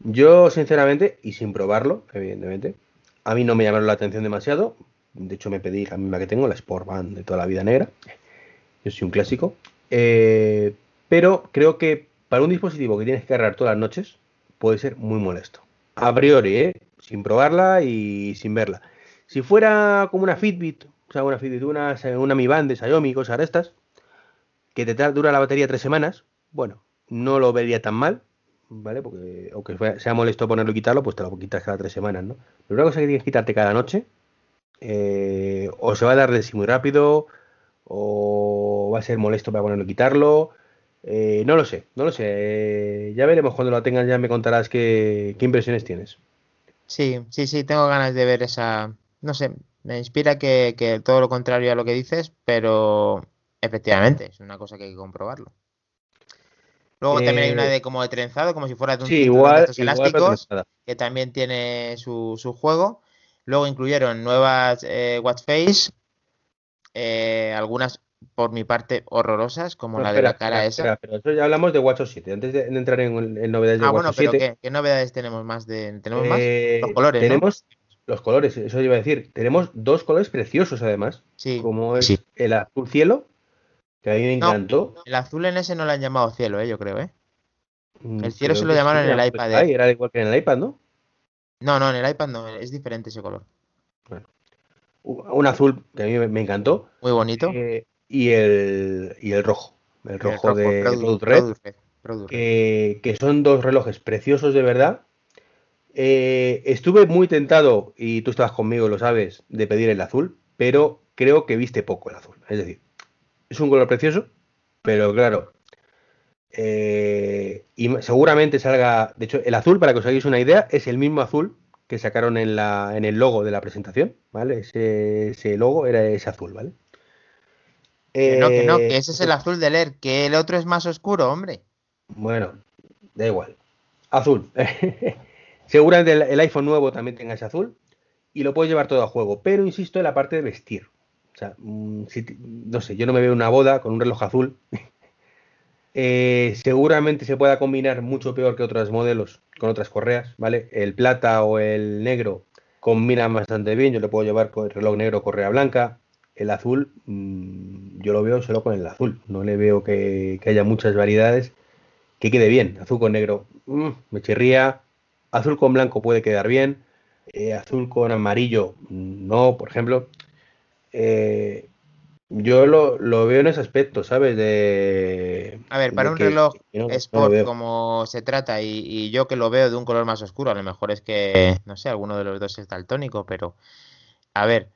Yo, sinceramente, y sin probarlo, evidentemente, a mí no me llamaron la atención demasiado. De hecho, me pedí la misma que tengo, la Sportband de toda la vida negra. Yo soy un clásico. Eh, pero creo que para un dispositivo que tienes que cargar todas las noches, puede ser muy molesto. A priori, ¿eh? sin probarla y sin verla. Si fuera como una Fitbit, o sea, una Fitbit, una, una Mi Band de Xiaomi, cosas de estas, que te dura la batería tres semanas, bueno, no lo vería tan mal, ¿vale? Porque aunque sea molesto ponerlo y quitarlo, pues te lo quitas cada tres semanas, ¿no? Pero una cosa que tienes que quitarte cada noche, eh, o se va a dar de sí muy rápido, o va a ser molesto para ponerlo y quitarlo. Eh, no lo sé, no lo sé. Eh, ya veremos cuando lo tengas, ya me contarás qué, impresiones tienes. Sí, sí, sí, tengo ganas de ver esa. No sé, me inspira que, que todo lo contrario a lo que dices, pero efectivamente, es una cosa que hay que comprobarlo. Luego también hay una eh, de como de trenzado, como si fuera de un sí, igual, de elásticos, que también tiene su, su, juego. Luego incluyeron nuevas eh, Watch Face, eh, algunas por mi parte horrorosas, como la de la cara esa. pero eso ya hablamos de Watch 7, antes de, entrar en, novedades de ah, bueno, pero ¿qué, novedades tenemos más? De, ¿Tenemos más? Los colores, Tenemos los colores, eso iba a decir. Tenemos dos colores preciosos además, sí, como es el azul cielo que a mí me encantó. el azul en ese no lo han llamado cielo, ¿eh? yo creo, ¿eh? Mm, el cielo se lo llamaron en el iPad. ¿eh? Era igual que en el iPad, ¿no? No, no, en el iPad no, es diferente ese color. Bueno. Un azul que a mí me encantó. Muy bonito. Eh, y, el, y el rojo. El rojo, de Product, Red. que, son dos relojes preciosos de verdad. Eh, estuve muy tentado, y tú estabas conmigo, lo sabes, de pedir el azul, pero creo que viste poco el azul. Es decir, es un color precioso, pero claro, eh, y seguramente salga, de hecho, el azul, para que os hagáis una idea, es el mismo azul que sacaron en, la, en el logo de la presentación, ¿vale? Ese, logo era ese azul, ¿vale? No, que no, que ese es el eh, azul de leer, que el otro es más oscuro, hombre. Bueno, da igual. Azul. (laughs) Seguramente el, el, iPhone nuevo también tenga ese azul y lo puedes llevar todo a juego, pero insisto en la parte de vestir. O sea, mm, no sé, yo no me veo una boda con un reloj azul. (laughs) Eh, seguramente se pueda combinar mucho peor que otros modelos con otras correas, ¿vale? El plata o el negro combinan bastante bien. Yo le puedo llevar con el reloj negro correa blanca. El azul, mm, yo lo veo solo con el azul. No le veo que, haya muchas variedades que quede bien. Azul con negro, mm, me chirría. Azul con blanco puede quedar bien. Eh, azul con amarillo, no, por ejemplo. Eh, yo lo, veo en ese aspecto, ¿sabes? De, a ver, para un reloj Sport como se trata y, yo que lo veo de un color más oscuro, a lo mejor es que, no sé, alguno de los dos es daltónico, pero a ver,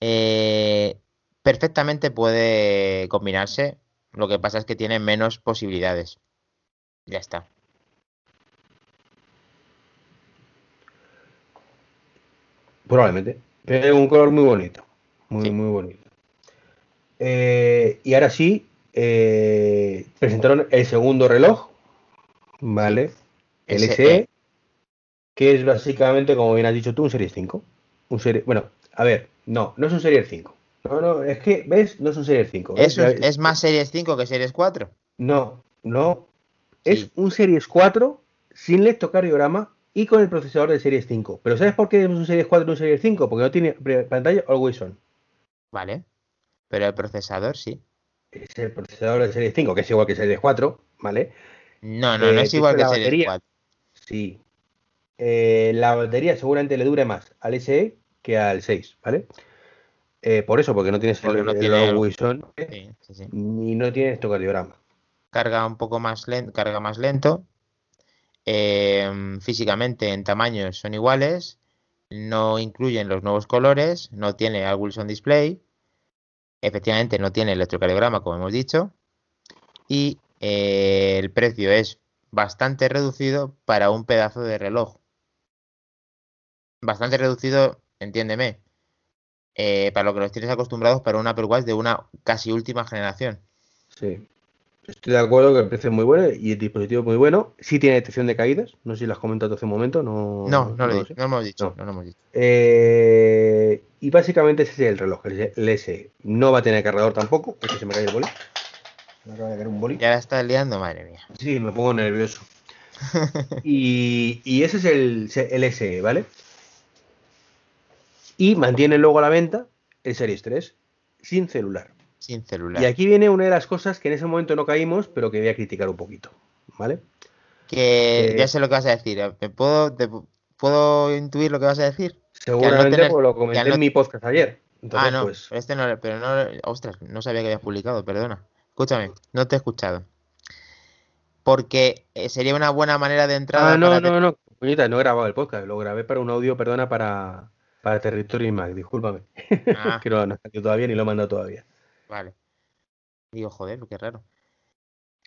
eh, perfectamente puede combinarse, lo que pasa es que tiene menos posibilidades. Ya está. Probablemente. Tiene un color muy bonito. Muy, muy bonito. Eh, y ahora sí, eh, presentaron el segundo reloj, ¿vale? El SE, que es básicamente, como bien has dicho tú, un Series 5. Un serie, bueno, a ver, no, no es un Series 5. No, no, es que, ¿ves? No es un Series 5. ¿Es, ¿Es más Series 5 que Series 4? No, no. Es un Series 4 sin lectocardiograma y con el procesador de Series 5. Pero ¿sabes por qué es un Series 4 y un Series 5? Porque no tiene pantalla Always On. Vale. Pero el procesador sí. Es el procesador de Series 5, que es igual que Series 4, ¿vale? No, no, no es eh, igual que Series 4. Sí. Eh, la batería seguramente le dure más al SE que al 6, ¿vale? Eh, por eso, porque no tienes el, no tiene Always On sí, sí, y no tienes estocardiograma. Carga un poco más lento, carga más lento. físicamente en tamaño son iguales, no incluyen los nuevos colores, no tiene al Wilson Display, efectivamente no tiene electrocardiograma, como hemos dicho, y eh, el precio es bastante reducido para un pedazo de reloj. Bastante reducido, entiéndeme, eh, para lo que nos tienes acostumbrados para un Apple Watch de una casi última generación. Sí. Estoy de acuerdo que el precio es muy bueno y el dispositivo es muy bueno. Sí tiene detección de caídas. No sé si las has comentado hace un momento. No, no, no, lo, no hemos dicho. No. lo hemos dicho. Eh, y básicamente ese es el reloj, el S. No va a tener cargador tampoco. Es que se me cae el boli. Me acaba de caer un boli. Ya la estás liando, madre mía. Sí, me pongo nervioso. (laughs) y, y, ese es el, el S, ¿vale? Y mantiene luego a la venta el Series 3 sin celular. Sin celular. Y aquí viene una de las cosas que en ese momento no caímos, pero que voy a criticar un poquito, ¿vale? Que ya sé lo que vas a decir. puedo, ¿Puedo intuir lo que vas a decir? Seguramente, lo comenté en mi podcast ayer. ah, no, pues... este no, pero no, ostras, no sabía que habías publicado, perdona. Escúchame, no te he escuchado. Porque eh, sería una buena manera de entrada. Ah, no, no, no, no, no he grabado el podcast, lo grabé para un audio, perdona, para, para Territorio y Mac, discúlpame. Ah. (laughs) que no, no todavía ni lo he mandado todavía. Vale. Digo, joder, qué raro.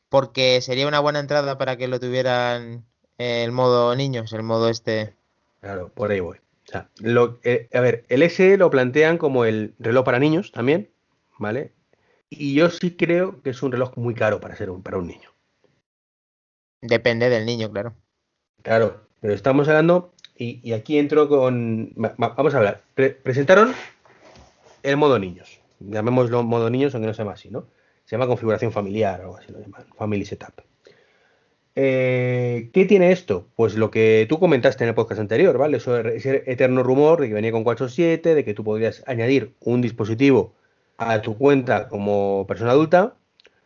Porque sería una buena entrada para que lo tuvieran el modo niños, el modo este. Claro, por ahí voy. O sea, lo, eh, a ver, el SE lo plantean como el reloj para niños también, ¿vale? Y yo sí creo que es un reloj muy caro para ser un, para un niño. Depende del niño, claro. Claro, pero estamos hablando, y, aquí entro con. Vamos a hablar. presentaron el modo niños llamémoslo modo niños, aunque no se llama así, ¿no? Se llama configuración familiar o así lo llaman, Family Setup. Eh, ¿Qué tiene esto? Pues lo que tú comentaste en el podcast anterior, ¿vale? Eso, ese eterno rumor de que venía con 4.7, de que tú podrías añadir un dispositivo a tu cuenta como persona adulta,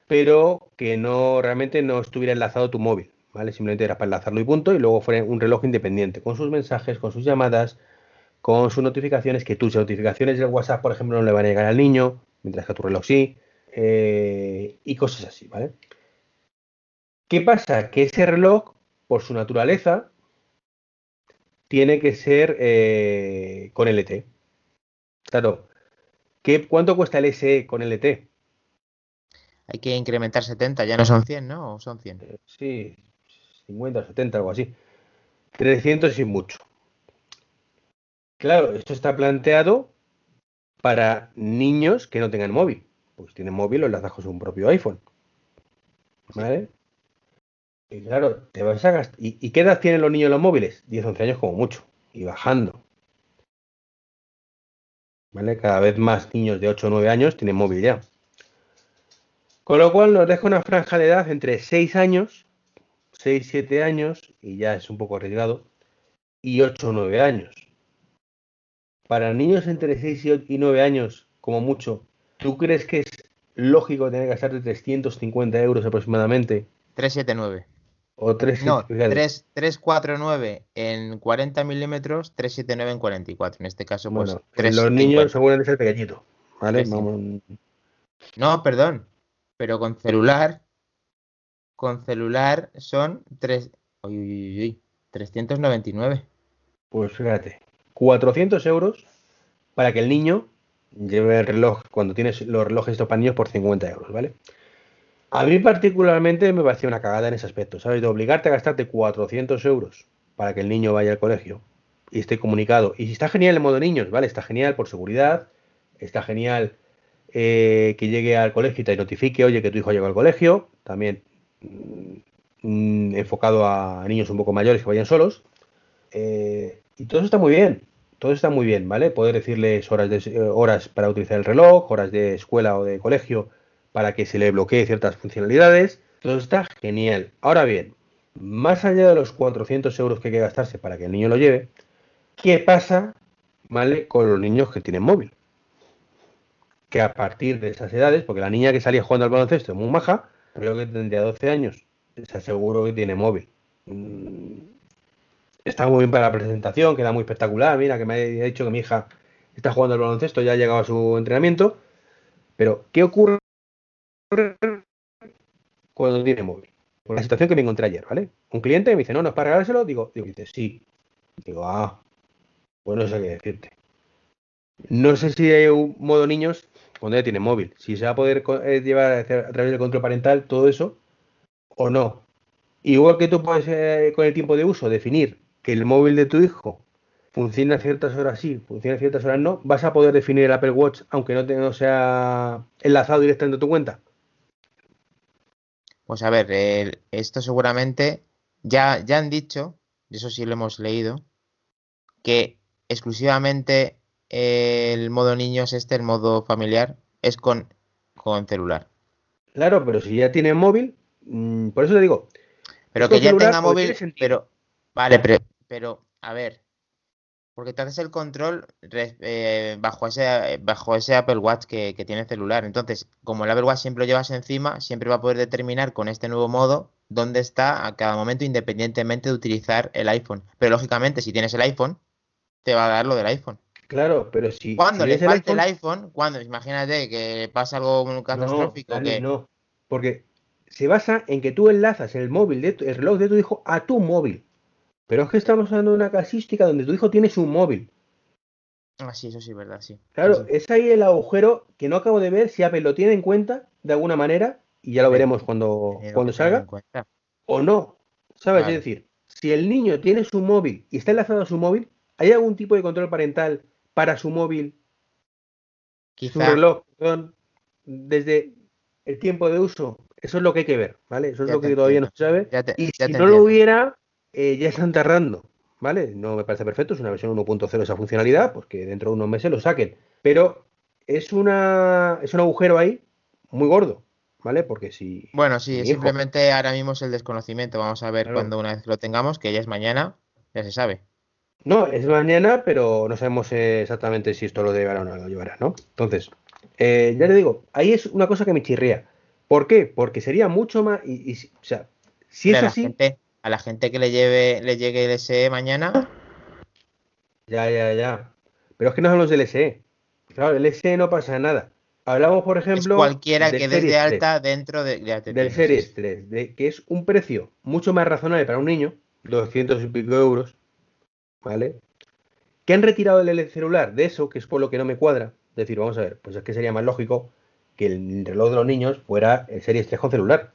pero que no realmente no estuviera enlazado tu móvil, ¿vale? Simplemente era para enlazarlo y punto, y luego fuera un reloj independiente, con sus mensajes, con sus llamadas, con sus notificaciones, que tus notificaciones del WhatsApp, por ejemplo, no le van a llegar al niño, mientras que a tu reloj sí, eh, y cosas así, ¿vale? ¿Qué pasa? Que ese reloj, por su naturaleza, tiene que ser eh, con LT. Claro. ¿qué, ¿Cuánto cuesta el SE con LT? Hay que incrementar 70, ya no son 100, ¿no? ¿O son 100? Eh, sí, 50, 70, algo así. 300 y mucho. Claro, esto está planteado para niños que no tengan móvil. Pues tienen móvil o las con su propio iPhone. ¿Vale? Y claro, te vas a gastar. ¿Y, qué edad tienen los niños los móviles? 10, 11 años como mucho. Y bajando. ¿Vale? Cada vez más niños de 8 o 9 años tienen móvil ya. Con lo cual nos deja una franja de edad entre 6 años, 6, 7 años, y ya es un poco arriesgado, y 8 o 9 años para niños entre 6 y 9 años, como mucho, ¿tú crees que es lógico tener que gastar de 350 euros aproximadamente? 379. O 3, no, 3, 349 en 40 milímetros, 379 en 44. En este caso, pues. Bueno, los niños seguramente ser pequeñito. ¿Vale? No, perdón. Pero con celular. Con celular son 3. Uy, uy, uy, 399. Pues fíjate. 400 euros para que el niño lleve el reloj cuando tienes los relojes estos para niños por 50 euros, ¿vale? A mí particularmente me parecía una cagada en ese aspecto, ¿sabes? De obligarte a gastarte 400 euros para que el niño vaya al colegio y esté comunicado. Y si está genial el modo niños, ¿vale? Está genial por seguridad, está genial eh, que llegue al colegio y te notifique, oye, que tu hijo llegado al colegio, también mm, enfocado a niños un poco mayores que vayan solos. Eh, y todo eso está muy bien, todo está muy bien, ¿vale? Poder decirles horas, de, eh, horas para utilizar el reloj, horas de escuela o de colegio para que se le bloquee ciertas funcionalidades. Todo está genial. Ahora bien, más allá de los 400 euros que hay que gastarse para que el niño lo lleve, ¿qué pasa, ¿vale? Con los niños que tienen móvil. Que a partir de esas edades, porque la niña que salía jugando al baloncesto es muy maja, creo que tendría 12 años, se aseguro que tiene móvil. Mm, está muy bien para la presentación, queda muy espectacular. Mira, que me ha dicho que mi hija está jugando al baloncesto, ya ha llegado a su entrenamiento. Pero, ¿qué ocurre cuando tiene móvil? Por la situación que me encontré ayer, ¿vale? Un cliente me dice, no, no es para regalárselo. Digo, digo, dice, sí. Digo, ah, pues no sé qué decirte. No sé si hay un modo niños cuando ya tiene móvil. Si se va a poder eh, llevar a través del control parental todo eso o no. Igual que tú puedes eh, con el tiempo de uso definir que el móvil de tu hijo funciona a ciertas horas sí, funciona a ciertas horas no, vas a poder definir el Apple Watch aunque no, te, no sea enlazado directamente a tu cuenta. Pues a ver, esto seguramente ya, ya han dicho, eso sí lo hemos leído, que exclusivamente el modo niños, este, el modo familiar, es con, con celular. Claro, pero si ya tiene móvil, mm, por eso te digo, Pero que ya celular tenga móvil, pero vale, pero, pero a ver, porque te haces el control eh, bajo ese bajo ese Apple Watch que, que tiene celular. Entonces, como el Apple Watch siempre lo llevas encima, siempre va a poder determinar con este nuevo modo dónde está a cada momento, independientemente de utilizar el iPhone. Pero lógicamente, si tienes el iPhone, te va a dar lo del iPhone. Claro, pero si, Cuando le el falte el iPhone, cuando imagínate que pasa algo no, catastrófico, que no, porque se basa en que tú enlazas el móvil, de tu- el reloj de tu hijo a tu móvil. Pero es que estamos hablando de una casística donde tu hijo tiene su móvil. Ah, sí, eso sí, verdad, sí. Claro, sí. es ahí el agujero que no acabo de ver si Apple lo tiene en cuenta de alguna manera, y ya lo veremos cuando, cuando salga, o no. ¿Sabes? Vale. Es decir, si el niño tiene su móvil y está enlazado a su móvil, ¿hay algún tipo de control parental para su móvil, su Quizá, reloj, perdón, desde el tiempo de uso? Eso es lo que hay que ver, ¿vale? Eso es Ya lo que todavía no se sabe. ya te, Y ya si no lo hubiera, eh, ya están tardando, ¿vale? No me parece perfecto, es una versión 1.0 esa funcionalidad, pues que dentro de unos meses lo saquen. Pero es una es un agujero ahí muy gordo, ¿vale? Porque si Bueno, sí, hijo- simplemente ahora mismo es el desconocimiento. Vamos a ver Claro. cuando una vez lo tengamos, que ya es mañana, ya se sabe. No, es mañana, pero no sabemos exactamente si esto lo llevará o no lo llevará, ¿no? Entonces, eh, ya te digo, ahí es una cosa que me chirría. ¿Por qué? Porque sería mucho más. Y, o sea, si es así. gente, a la gente que le lleve, le llegue el SE mañana, Ya, ya, ya. Pero es que no hablamos del SE. Claro, el SE no pasa nada. Hablamos, por es ejemplo, cualquiera del que des de Series 3, alta dentro de. te del entiendo, sí, Series sí. 3, de, que es un precio mucho más razonable para un niño, 200 y pico euros, ¿vale? Que han retirado el celular de eso, que es por lo que no me cuadra. Es decir, vamos a ver, pues es que sería más lógico que el reloj de los niños fuera el Series 3 con celular.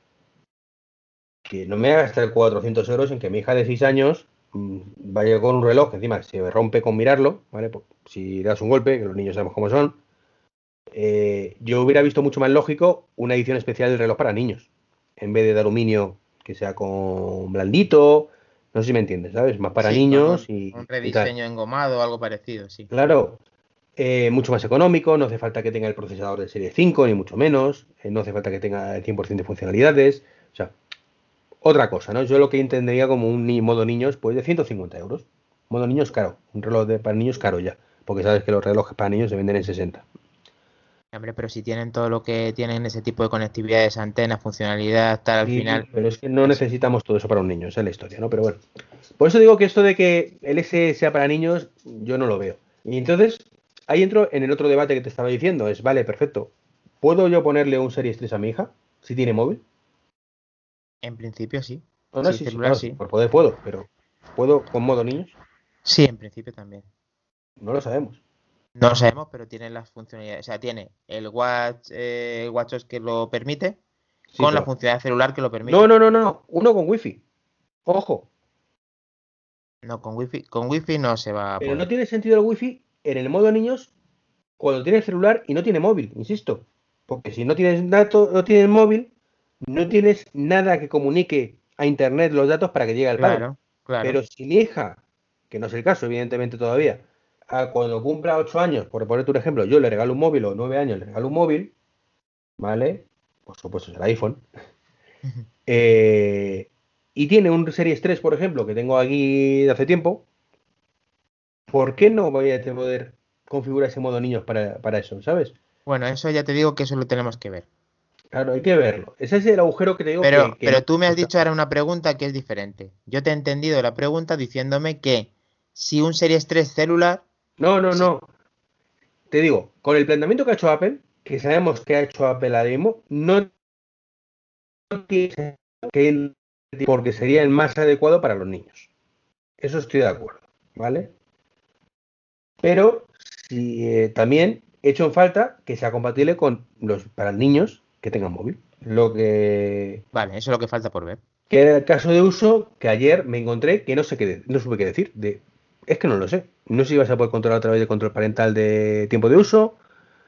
Que no me haga gastar 400 euros en que mi hija de 6 años mm, vaya con un reloj que encima se rompe con mirarlo, ¿vale? Pues, si das un golpe, que los niños sabemos cómo son. eh, yo hubiera visto mucho más lógico una edición especial del reloj para niños, en vez de, de aluminio que sea con blandito, no sé si me entiendes, ¿sabes? Más para Sí, niños un, y, un y rediseño engomado o algo parecido, sí. Claro, eh, mucho más económico, no hace falta que tenga el procesador de serie 5, ni mucho menos, eh, no hace falta que tenga el 100% de funcionalidades, o sea, otra cosa, ¿no? Yo lo que entendería como un ni- modo niños, pues de 150 euros. Modo niños caro, un reloj de, para niños caro ya, porque sabes que los relojes para niños se venden en 60. Hombre, pero si tienen todo lo que tienen ese tipo de conectividades, antenas, funcionalidad, tal, al Sí, final. pero es que no necesitamos todo eso para un niño, esa es la historia, ¿no? Pero bueno, por eso digo que esto de que el S sea para niños, yo no lo veo. Y entonces, ahí entro en el otro debate que te estaba diciendo, es, vale, perfecto, ¿puedo yo ponerle un Series 3 a mi hija si tiene móvil? En principio sí. No, no, Sí, sí, sí, celular claro, sí. por poder puedo, pero ¿puedo con modo niños? Sí, en principio también. No lo sabemos. No lo sabemos, pero tiene las funcionalidades. O sea, tiene el Watch, eh, el WatchOS que lo permite, Sí, con la pero- funcionalidad celular que lo permite. No, no, no, no, uno con wifi. Ojo, No, con wifi, con wifi no se va a pero poder. no tiene sentido el wifi en el modo niños cuando tiene el celular y no tiene móvil, insisto. Porque si no tienes datos, no tienes móvil, no tienes nada que comunique a internet los datos para que llegue al padre. Claro, claro. Pero si mi hija, que no es el caso, evidentemente todavía, a cuando cumpla 8 años, por ponerte un ejemplo, yo le regalo un móvil o 9 años le regalo un móvil, ¿vale? Por supuesto, es el iPhone. Eh, y tiene un Series 3, por ejemplo, que tengo aquí de hace tiempo, ¿por qué no voy a poder configurar ese modo niños para, para eso, ¿sabes? Bueno, eso ya te digo que eso lo tenemos que ver. Claro, hay que verlo. Ese es el agujero que te digo Pero, que, que pero tú me has dicho ahora una pregunta que es diferente. Yo te he entendido la pregunta diciéndome que si un Series 3 celular, No, no, no. Te digo, con el planteamiento que ha hecho Apple, que sabemos que ha hecho Apple ahora mismo, no tiene que porque sería el más adecuado para los niños. Eso estoy de acuerdo, ¿vale? Pero si eh, también he hecho en falta que sea compatible con los para niños que tengan móvil. Lo que, vale, eso es lo que falta por ver. que era el caso de uso que ayer me encontré que no sé qué de- no supe qué decir. De, es que no lo sé. No sé si vas a poder controlar a través de control parental de tiempo de uso.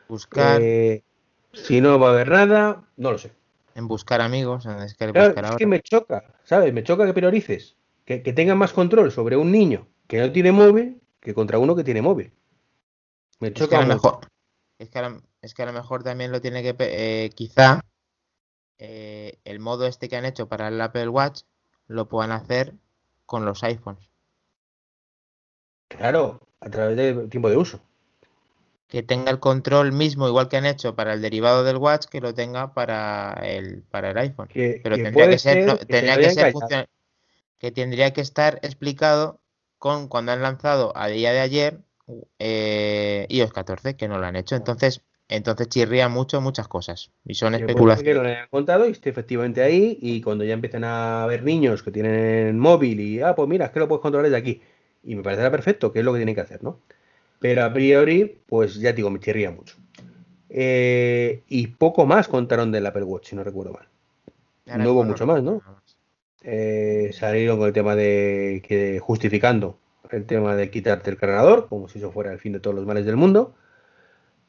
Buscar. eh, si no va a haber nada, no lo sé. en buscar amigos, en es que me choca, ¿sabes? Me choca que priorices, que, que tengan más control sobre un niño que no tiene móvil que contra uno que tiene móvil. Me choca es que a lo mejor, es que a lo, mejor también lo tiene que, eh, quizá, eh, el modo este que han hecho para el Apple Watch lo puedan hacer con los iPhones. Claro, a través del tiempo de uso que tenga el control mismo, igual que han hecho para el derivado del Watch, que lo tenga para el, para el iPhone. Pero tendría que ser, tendría que, ser que tendría que estar explicado con cuando han lanzado a día de ayer eh, iOS 14, que no lo han hecho. Entonces, entonces chirría mucho muchas cosas. Y son especulaciones. Que lo hayan contado y esté efectivamente ahí. Y cuando ya empiecen a ver niños que tienen móvil y, ah, pues mira, es que lo puedes controlar desde aquí. Y me parecerá perfecto, que es lo que tienen que hacer, ¿no? Pero a priori, pues ya digo, me chirría mucho. Eh, y poco más contaron del Apple Watch, si no recuerdo mal. no hubo mucho más, ¿no? Eh, salieron con el tema de que justificando el tema de quitarte el cargador, como si eso fuera el fin de todos los males del mundo.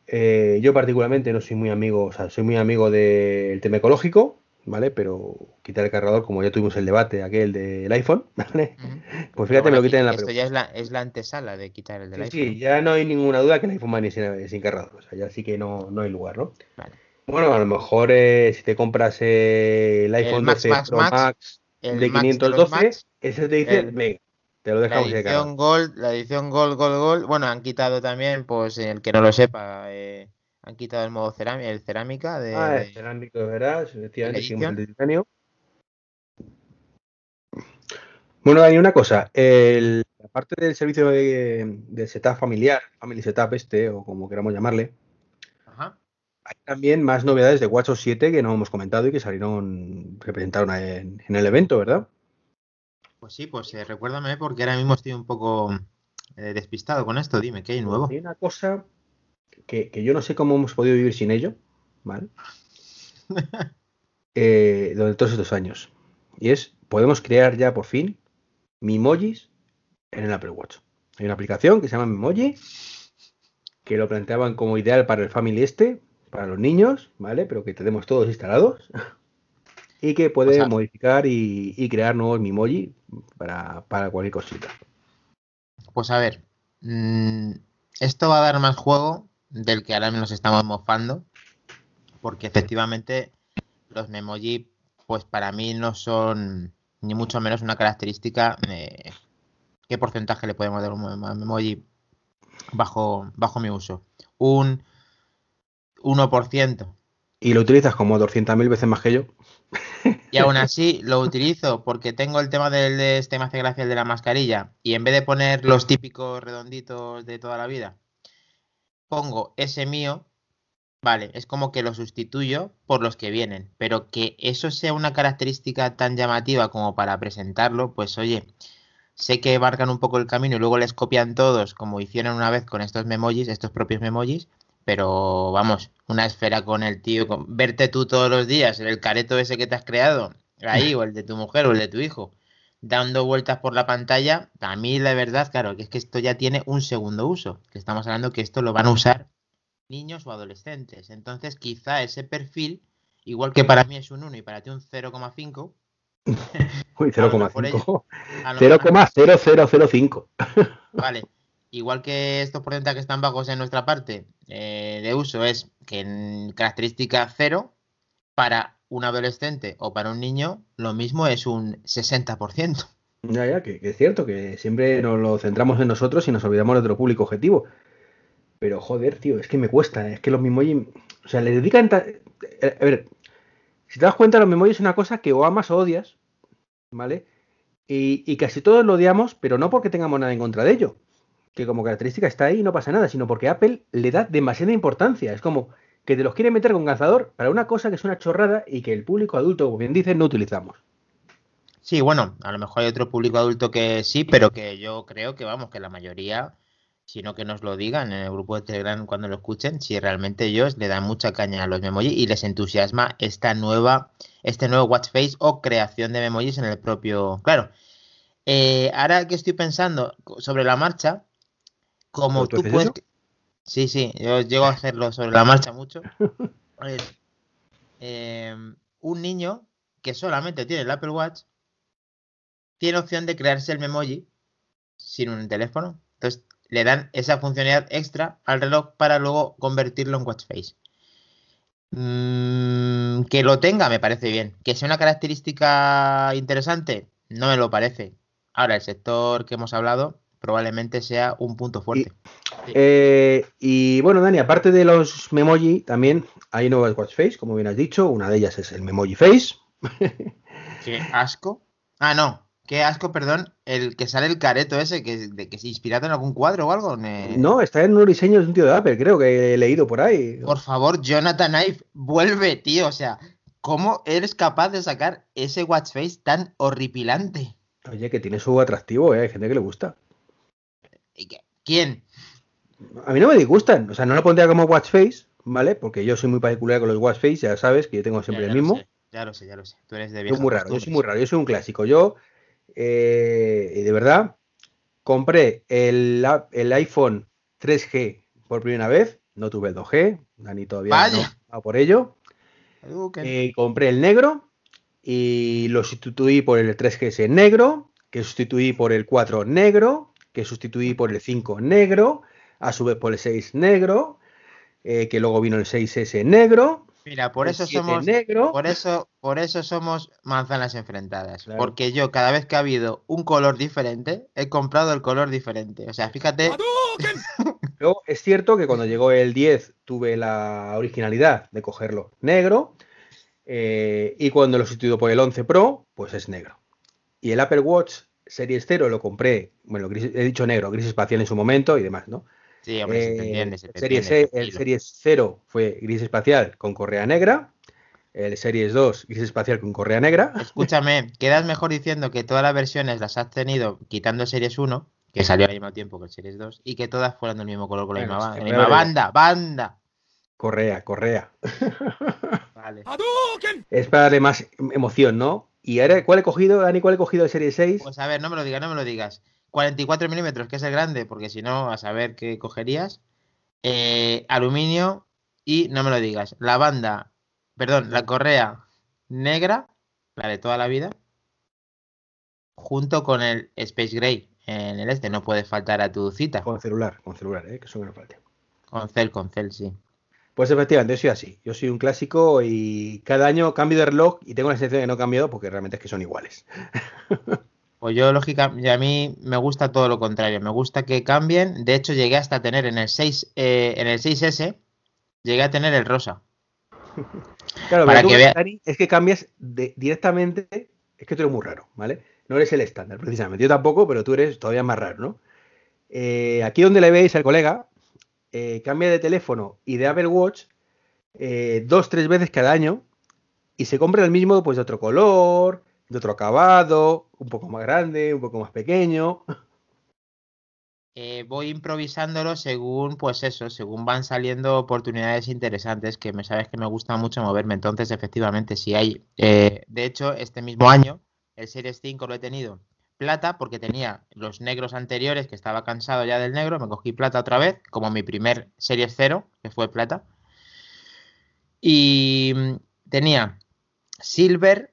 Eh, yo particularmente no soy muy amigo, o sea, soy muy amigo del tema ecológico, ¿vale? Pero quitar el cargador, como ya tuvimos el debate aquel del iPhone, (laughs) ¿vale? Pues fíjate, me lo quitan en la Esto ya es la, es la antesala de quitar el del iPhone. Sí, ya no hay ninguna duda que el iPhone va a sin, sin cargador, o sea, ya sí que no, no hay lugar, ¿no? Vale. Bueno, a lo mejor eh, si te compras eh, el iPhone 12 Pro Max, de 512, ese te dice, venga, te lo dejamos la edición Gold, la edición Gold, Gold, Gold, bueno, han quitado también, pues el que no lo sepa, eh, han quitado el modo cerámica, el cerámica de. Ah, el cerámico de veras, efectivamente, el de titanio. Bueno, hay una cosa. El, aparte del servicio de, setup familiar, Family Setup este, o como queramos llamarle, hay también más novedades de WhatsApp 7 que no hemos comentado y que salieron, que presentaron en, el evento, ¿verdad? Pues sí, pues eh, recuérdame porque ahora mismo estoy un poco eh, despistado con esto. Dime, ¿qué hay nuevo? Hay una cosa que, yo no sé cómo hemos podido vivir sin ello, ¿vale? (laughs) eh, durante todos estos años. Y es, podemos crear ya por fin Mimojis en el Apple Watch. Hay una aplicación que se llama Mimoji, que lo planteaban como ideal para el Family este, para los niños, ¿vale? Pero que tenemos todos instalados. (laughs) y que puede modificar y, crear nuevos Mimoji para, para, cualquier cosita. Pues a ver, mm, esto va a dar más juego del que ahora nos estamos mofando, porque efectivamente los memoji, pues para mí no son ni mucho menos una característica. Eh, ¿Qué porcentaje le podemos dar a un memoji bajo, bajo mi uso? Un 1%. Y lo utilizas como 200.000 veces más que yo. Y aún (laughs) así lo utilizo porque tengo el tema del de este me hace gracia el de la mascarilla. Y en vez de poner los típicos redonditos de toda la vida, pongo ese mío, vale, es como que lo sustituyo por los que vienen, pero que eso sea una característica tan llamativa como para presentarlo, pues oye, sé que marcan un poco el camino y luego les copian todos, como hicieron una vez con estos memojis, estos propios memojis, pero vamos, una esfera con el tío, con, verte tú todos los días, el careto ese que te has creado, ahí, (laughs) o el de tu mujer o el de tu hijo, dando vueltas por la pantalla, a mí la verdad, claro, que es que esto ya tiene un segundo uso, que estamos hablando que esto lo van a usar niños o adolescentes. Entonces, quizá ese perfil, igual que para mí es un 1 y para ti un 0,5. (laughs) Uy, 0,5. 0,0005. (laughs) Vale. Igual que estos porcentajes que están bajos en nuestra parte eh, de uso es que en característica 0 para un adolescente o para un niño, lo mismo es un 60%. Ya, ya, que, es cierto, que siempre nos lo centramos en nosotros y nos olvidamos de nuestro público objetivo. Pero joder, tío, es que me cuesta, es que los Mimoji, o sea, le dedican... Eh, a ver, si te das cuenta, los Mimoji es una cosa que o amas o odias, ¿vale? Y, y, casi todos lo odiamos, pero no porque tengamos nada en contra de ello, que como característica está ahí y no pasa nada, sino porque Apple le da demasiada importancia. Es como, que te los quiere meter con cazador para una cosa que es una chorrada y que el público adulto, como bien dices, no utilizamos. Sí, bueno, a lo mejor hay otro público adulto que sí, pero que yo creo que vamos, que la mayoría, sino que nos lo digan en el grupo de Telegram cuando lo escuchen, si realmente ellos le dan mucha caña a los memojis y les entusiasma esta nueva, este nuevo watch face o creación de memojis en el propio. Claro. Eh, ahora que estoy pensando sobre la marcha, como tú puedes. Sí, sí, yo llego a hacerlo sobre la marcha mucho. (laughs) Em, un niño que solamente tiene el Apple Watch tiene opción de crearse el memoji sin un teléfono. Entonces le dan esa funcionalidad extra al reloj para luego convertirlo en watch face. Mm, que lo tenga me parece bien. Que sea una característica interesante, no me lo parece. Ahora, el sector que hemos hablado probablemente sea un punto fuerte. Y, eh, y bueno, Dani, aparte de los Memoji, también hay nuevas watch face, como bien has dicho. Una de ellas es el Memoji Face. (laughs) Qué asco. Ah, no. Qué asco, perdón, el que sale el careto ese, que, de, que se inspirado en algún cuadro o algo. No, está en un diseño de un tío de Apple, creo que he leído por ahí. Por favor, Jonathan Ive, vuelve, tío. O sea, ¿cómo eres capaz de sacar ese watch face tan horripilante? Oye, que tiene su atractivo, ¿eh? hay gente que le gusta. ¿Quién? A mí no me disgustan, o sea, no lo pondría como watch face, ¿vale? Porque yo soy muy particular con los watch face, ya sabes que yo tengo siempre ya, el mismo. Sé, ya lo sé, ya lo sé. Tú eres de Yo muy raro, yo soy muy raro, yo soy un clásico. Yo eh, de verdad, compré el, el, iPhone 3G por primera vez, no tuve el 2G, Dani todavía Vaya. no por ello. Eh, compré el negro y lo sustituí por el 3GS negro, que sustituí por el 4 negro, que sustituí por el 5 negro, a su vez por el 6 negro, eh, que luego vino el 6S negro. Mira, por eso somos negro. por eso por eso somos manzanas enfrentadas, claro. porque yo cada vez que ha habido un color diferente he comprado el color diferente. O sea, fíjate. (laughs) Luego es cierto que cuando llegó el 10 tuve la originalidad de cogerlo negro eh, y cuando lo sustituyo por el 11 Pro, pues es negro. Y el Apple Watch Series 0 lo compré, bueno, gris, he dicho negro, gris espacial en su momento y demás, ¿no? Sí, hombre, eh, se te entiende, se te series, entiende, el Series 0 fue gris espacial con correa negra. El Series 2 gris espacial con correa negra. Escúchame, quedas mejor diciendo que todas las versiones las has tenido quitando Series 1, que salió al mismo tiempo que el Series 2, y que todas fueran del mismo color con la Bueno, misma, la misma banda, banda. Correa, correa. Vale. Es para darle más emoción, ¿no? Y ahora, ¿cuál he cogido, Dani? ¿Cuál he cogido el Series 6? Pues a ver, no me lo digas, no me lo digas. 44 milímetros, que es el grande, porque si no, a saber qué cogerías. Eh, aluminio y no me lo digas. La banda, perdón, la correa negra, la de toda la vida, junto con el Space Gray en el este. No puede faltar a tu cita. Con celular, con celular, ¿eh? que eso que no falte. Con cel, con cel, sí. Pues efectivamente, yo soy así. Yo soy un clásico y cada año cambio de reloj y tengo la sensación de que no he cambiado porque realmente es que son iguales. (laughs) Pues yo, lógicamente, a mí me gusta todo lo contrario. Me gusta que cambien. De hecho, llegué hasta tener en el 6, eh, en el 6S, llegué a tener el rosa. (laughs) Claro, Para pero que vea- Dani, es que cambias de- directamente. Es que tú eres muy raro, ¿vale? No eres el estándar, precisamente. Yo tampoco, pero tú eres todavía más raro, ¿no? Eh, aquí donde le veis al colega, eh, cambia de teléfono y de Apple Watch eh, dos, tres veces cada año y se compra el mismo, pues de otro color, de otro acabado, un poco más grande, un poco más pequeño. Eh, voy improvisándolo según, pues eso, según van saliendo oportunidades interesantes, que me sabes que me gusta mucho moverme. Entonces, efectivamente, si hay. eh, de hecho, este mismo año, el Series 5 lo he tenido plata, porque tenía los negros anteriores, que estaba cansado ya del negro, me cogí plata otra vez, como mi primer Series 0, que fue plata. Y mm, tenía silver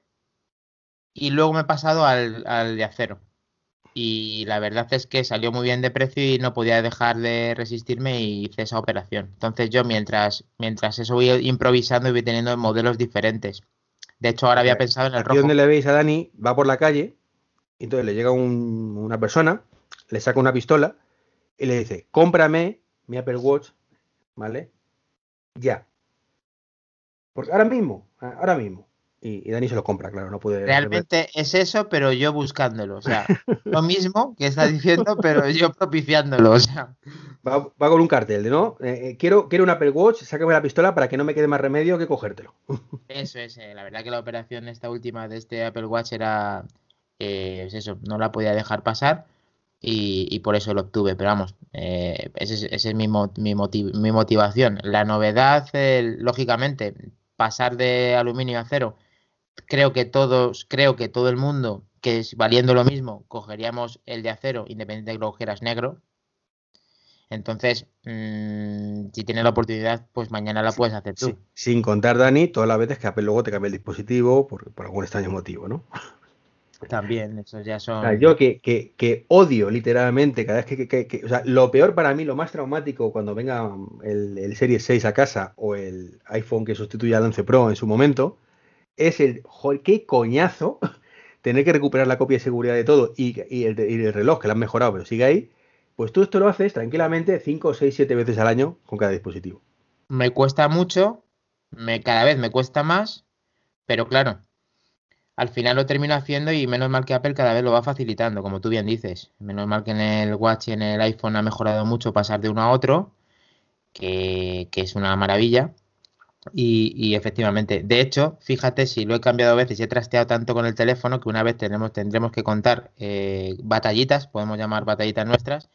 y luego me he pasado al, al de acero. Y la verdad es que salió muy bien de precio y no podía dejar de resistirme y hice esa operación. Entonces yo mientras, mientras eso voy improvisando y voy teniendo modelos diferentes. De hecho ahora había pensado en el rojo. donde le veis a Dani, va por la calle, y entonces le llega un- una persona, le saca una pistola y le dice, cómprame mi Apple Watch, ¿vale? Ya. Porque ahora mismo, ahora mismo. Y, y Dani se lo compra, claro, no puede... Realmente es eso, pero yo buscándolo. O sea, lo mismo que está diciendo, (laughs) pero yo propiciándolo. O sea, Va, va con un cartel ¿no? Eh, eh, quiero, quiero un Apple Watch, sácame la pistola para que no me quede más remedio que cogértelo. (laughs) eso es. eh, La verdad que la operación esta última de este Apple Watch era, eh, es eso, no la podía dejar pasar y, y por eso lo obtuve. Pero vamos, eh, ese es, ese es mi, mi, motiv- mi motivación. La novedad, lógicamente, pasar de aluminio a acero. Creo que todos, creo que todo el mundo, que es valiendo lo mismo, cogeríamos el de acero, independiente de que lo cogieras negro. Entonces, mmm, si tienes la oportunidad, pues mañana la puedes hacer tú. Sí. Sin contar, Dani, todas las veces que Apple luego te cambia el dispositivo por, por algún extraño motivo, ¿no? También, eso ya son. O sea, yo que, que, que, odio literalmente cada vez que, que, O sea, lo peor para mí, lo más traumático cuando venga el, el Series 6 a casa o el iPhone que sustituya al 11 Pro en su momento, es el. Qué coñazo (laughs) tener que recuperar la copia de seguridad de todo y, y, el, y el reloj que lo han mejorado, pero sigue ahí. Pues tú esto lo haces tranquilamente 5, 6, 7 veces al año con cada dispositivo. Me cuesta mucho, me, cada vez me cuesta más, pero claro, al final lo termino haciendo y menos mal que Apple cada vez lo va facilitando, como tú bien dices. Menos mal que en el Watch y en el iPhone ha mejorado mucho pasar de uno a otro, que, que es una maravilla. Y, y, efectivamente, de hecho, fíjate si lo he cambiado a veces y he trasteado tanto con el teléfono que una vez tenemos, tendremos que contar eh, batallitas, podemos llamar batallitas nuestras,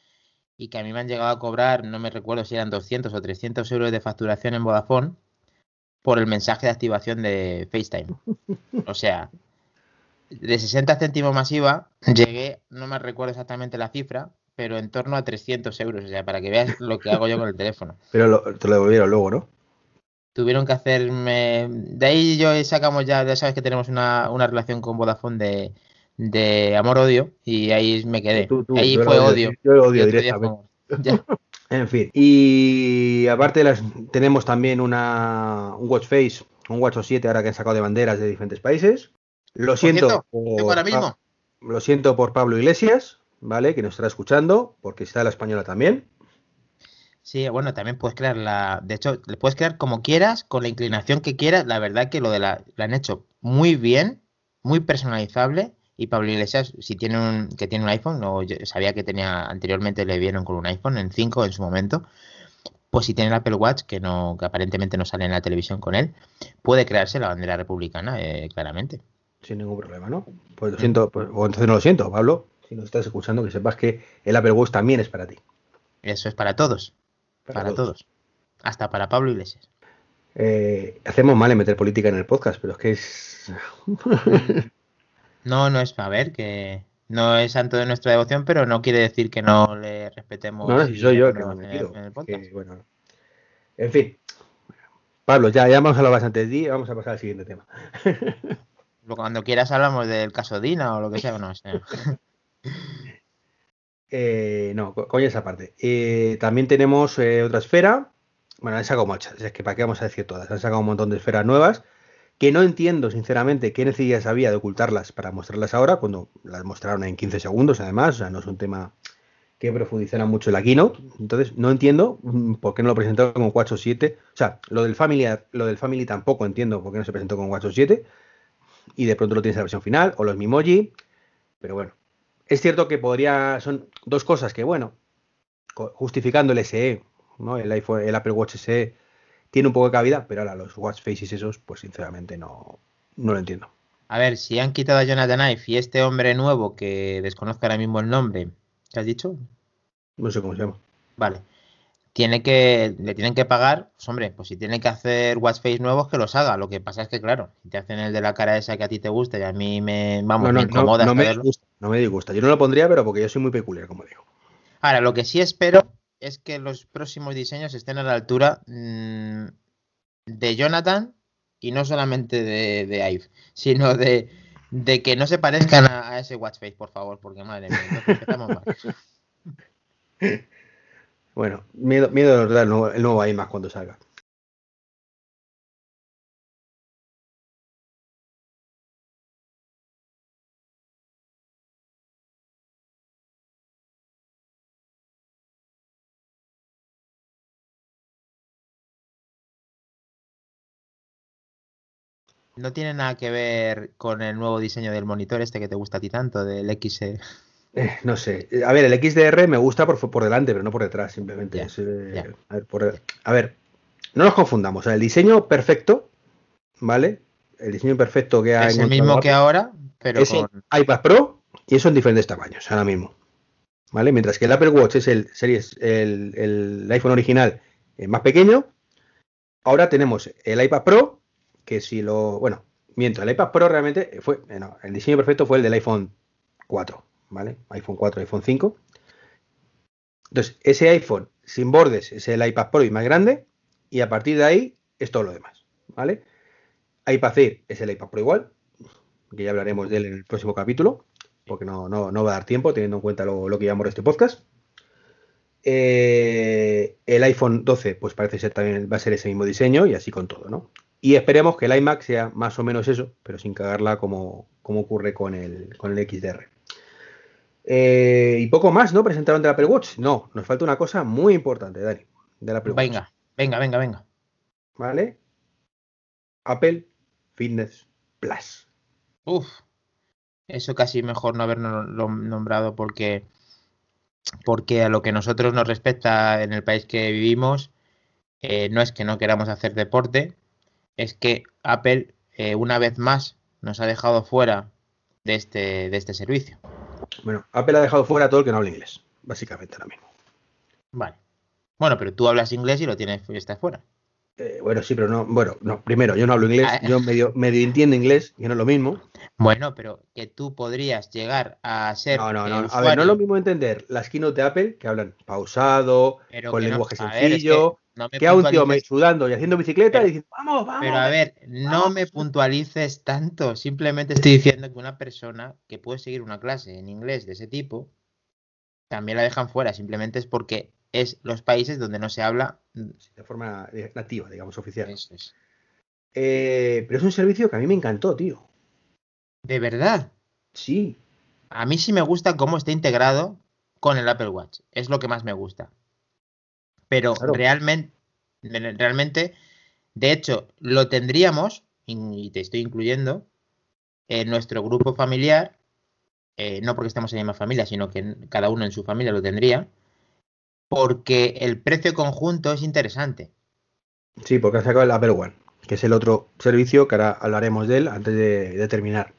y que a mí me han llegado a cobrar, no me recuerdo si eran 200 o 300 euros de facturación en Vodafone por el mensaje de activación de FaceTime. O sea, de 60 céntimos masiva llegué, no me recuerdo exactamente la cifra, pero en torno a 300 euros, o sea, para que veas lo que hago yo con el teléfono. Pero lo, te lo devolvieron luego, ¿no? Tuvieron que hacerme... De ahí yo sacamos ya, ya sabes que tenemos una, una relación con Vodafone de, de amor-odio y ahí me quedé. Tú, tú, ahí fue odio. Yo odio directamente. (laughs) en fin. Y aparte las, tenemos también una, un Watch Face, un Watch 7 ahora que han sacado de banderas de diferentes países. Lo siento. Cierto, por, ahora mismo. Lo siento por Pablo Iglesias, ¿vale? Que nos estará escuchando, porque está la española también. Sí, bueno, también puedes crear la. De hecho, le puedes crear como quieras, con la inclinación que quieras. La verdad que lo de la, la han hecho muy bien, muy personalizable. Y Pablo Iglesias, si tiene un, que tiene un iPhone, o sabía que tenía anteriormente le vieron con un iPhone en 5 en su momento, pues si tiene el Apple Watch, que no, que aparentemente no sale en la televisión con él, puede crearse la bandera republicana, eh, claramente. Sin ningún problema, ¿no? Pues lo siento, pues, o entonces no lo siento, Pablo. Si nos estás escuchando, que sepas que el Apple Watch también es para ti. Eso es para todos. Para, para todos. todos. Hasta para Pablo Iglesias. Eh, hacemos mal en meter política en el podcast, pero es que es. (laughs) no, no es. A ver, que no es santo de nuestra devoción, pero no quiere decir que no le respetemos. No, no si soy yo que me metido. En, el que, bueno, en fin. Pablo, ya, ya hemos hablado bastante de ti, vamos a pasar al siguiente tema. (laughs) Cuando quieras hablamos del caso Dina o lo que sea, no sé. (laughs) eh, no, coño esa parte. Eh, también tenemos eh, otra esfera. Bueno, han sacado muchas, es que para qué vamos a decir todas. Han sacado un montón de esferas nuevas que no entiendo sinceramente qué necesidad había de ocultarlas para mostrarlas ahora, cuando las mostraron en 15 segundos además, o sea, no es un tema que profundizara mucho en la keynote, entonces no entiendo por qué no lo presentaron con 4 o 7, o sea, lo del Family, lo del Family tampoco entiendo por qué no se presentó con 4 o 7, y de pronto lo tienes en la versión final, o los Mimoji, pero bueno, es cierto que podría, son dos cosas que bueno, justificando el SE, ¿no? el iPhone, el Apple Watch SE tiene un poco de cabida, pero ahora los watch faces esos, pues sinceramente no, no lo entiendo. A ver, si han quitado a Jonathan Ive y este hombre nuevo que desconozco ahora mismo el nombre, ¿qué has dicho? No sé cómo se llama. Vale. Tiene que, le tienen que pagar, pues hombre, pues si tienen que hacer watch face nuevos, que los haga. Lo que pasa es que, claro, si te hacen el de la cara esa que a ti te gusta y a mí me, vamos, no, no, me incomoda. No, no me disgusta, no me disgusta. Yo no lo pondría, pero porque yo soy muy peculiar, como digo. Ahora, lo que sí espero es que los próximos diseños estén a la altura mmm, de Jonathan y no solamente de, de Ive, sino de, de, que no se parezcan a, a, ese Watchface, por favor, porque madre mía, empezamos mal. (laughs) Bueno, miedo, miedo de verdad, el nuevo, el nuevo cuando salga. No tiene nada que ver con el nuevo diseño del monitor este que te gusta a ti tanto, del X. Eh, no sé. A ver, el XDR me gusta por, por delante, pero no por detrás, simplemente. Es, eh, a, ver, por, a, ver, no nos confundamos. O sea, el diseño perfecto, ¿vale? El diseño perfecto que ha Es el mismo que ahora, pero es con... el iPad Pro y eso en diferentes tamaños, ahora mismo. ¿Vale? Mientras que el Apple Watch es el, series, el, el iPhone original eh, más pequeño, ahora tenemos el iPad Pro que si lo. Bueno, miento, el iPad Pro realmente fue. eh, No, el diseño perfecto fue el del iPhone 4, ¿vale? iPhone 4, iPhone 5. Entonces, ese iPhone sin bordes es el iPad Pro y más grande, y a partir de ahí es todo lo demás, ¿vale? iPad Air es el iPad Pro igual, que ya hablaremos de él en el próximo capítulo, porque no, no, no va a dar tiempo teniendo en cuenta lo, lo que llamamos este podcast. Eh, el iPhone 12, pues parece ser también va a ser ese mismo diseño y así con todo, ¿no? Y esperemos que el iMac sea más o menos eso, pero sin cagarla como, como ocurre con el, con el XDR. Eh, y poco más, ¿no? Presentaron del Apple Watch. No, nos falta una cosa muy importante, Dani, del Apple venga, Watch. Venga, venga, venga, ¿Vale? Apple Fitness Plus. Uf, eso casi mejor no haberlo nombrado porque porque a lo que nosotros nos respecta en el país que vivimos, eh, no es que no queramos hacer deporte, es que Apple eh, una vez más nos ha dejado fuera de este, de este servicio. Bueno, Apple ha dejado fuera a todo el que no habla inglés, básicamente ahora mismo. Vale. Bueno, pero tú hablas inglés y lo tienes, y estás fuera. Eh, bueno, sí, pero no. Bueno, no. Primero, yo no hablo inglés. Ah, Yo medio, medio entiendo inglés, que no es lo mismo. Bueno, pero que tú podrías llegar a ser. No, no, no. A ver, no es lo mismo entender las keynote de Apple, que hablan pausado, pero con no- lenguaje sencillo, no me que a un tío me sudando y haciendo bicicleta Pero- y diciendo, vamos, vamos. Pero a ver, no me puntualices tanto. Simplemente estoy diciendo que una persona que puede seguir una clase en inglés de ese tipo también la dejan fuera. Simplemente es porque es los países donde no se habla. De forma eh, nativa, digamos, oficial. Eso es. Eh, pero es un servicio que a mí me encantó, tío. De verdad. Sí. A mí sí me gusta cómo está integrado con el Apple Watch. Es lo que más me gusta. Pero Claro. realmente, realmente, de hecho, lo tendríamos, y te estoy incluyendo, en nuestro grupo familiar, eh, no porque estemos en la misma familia, sino que cada uno en su familia lo tendría, porque el precio conjunto es interesante. Sí, porque ha sacado el Apple One, que es el otro servicio que ahora hablaremos de él antes de, de terminar.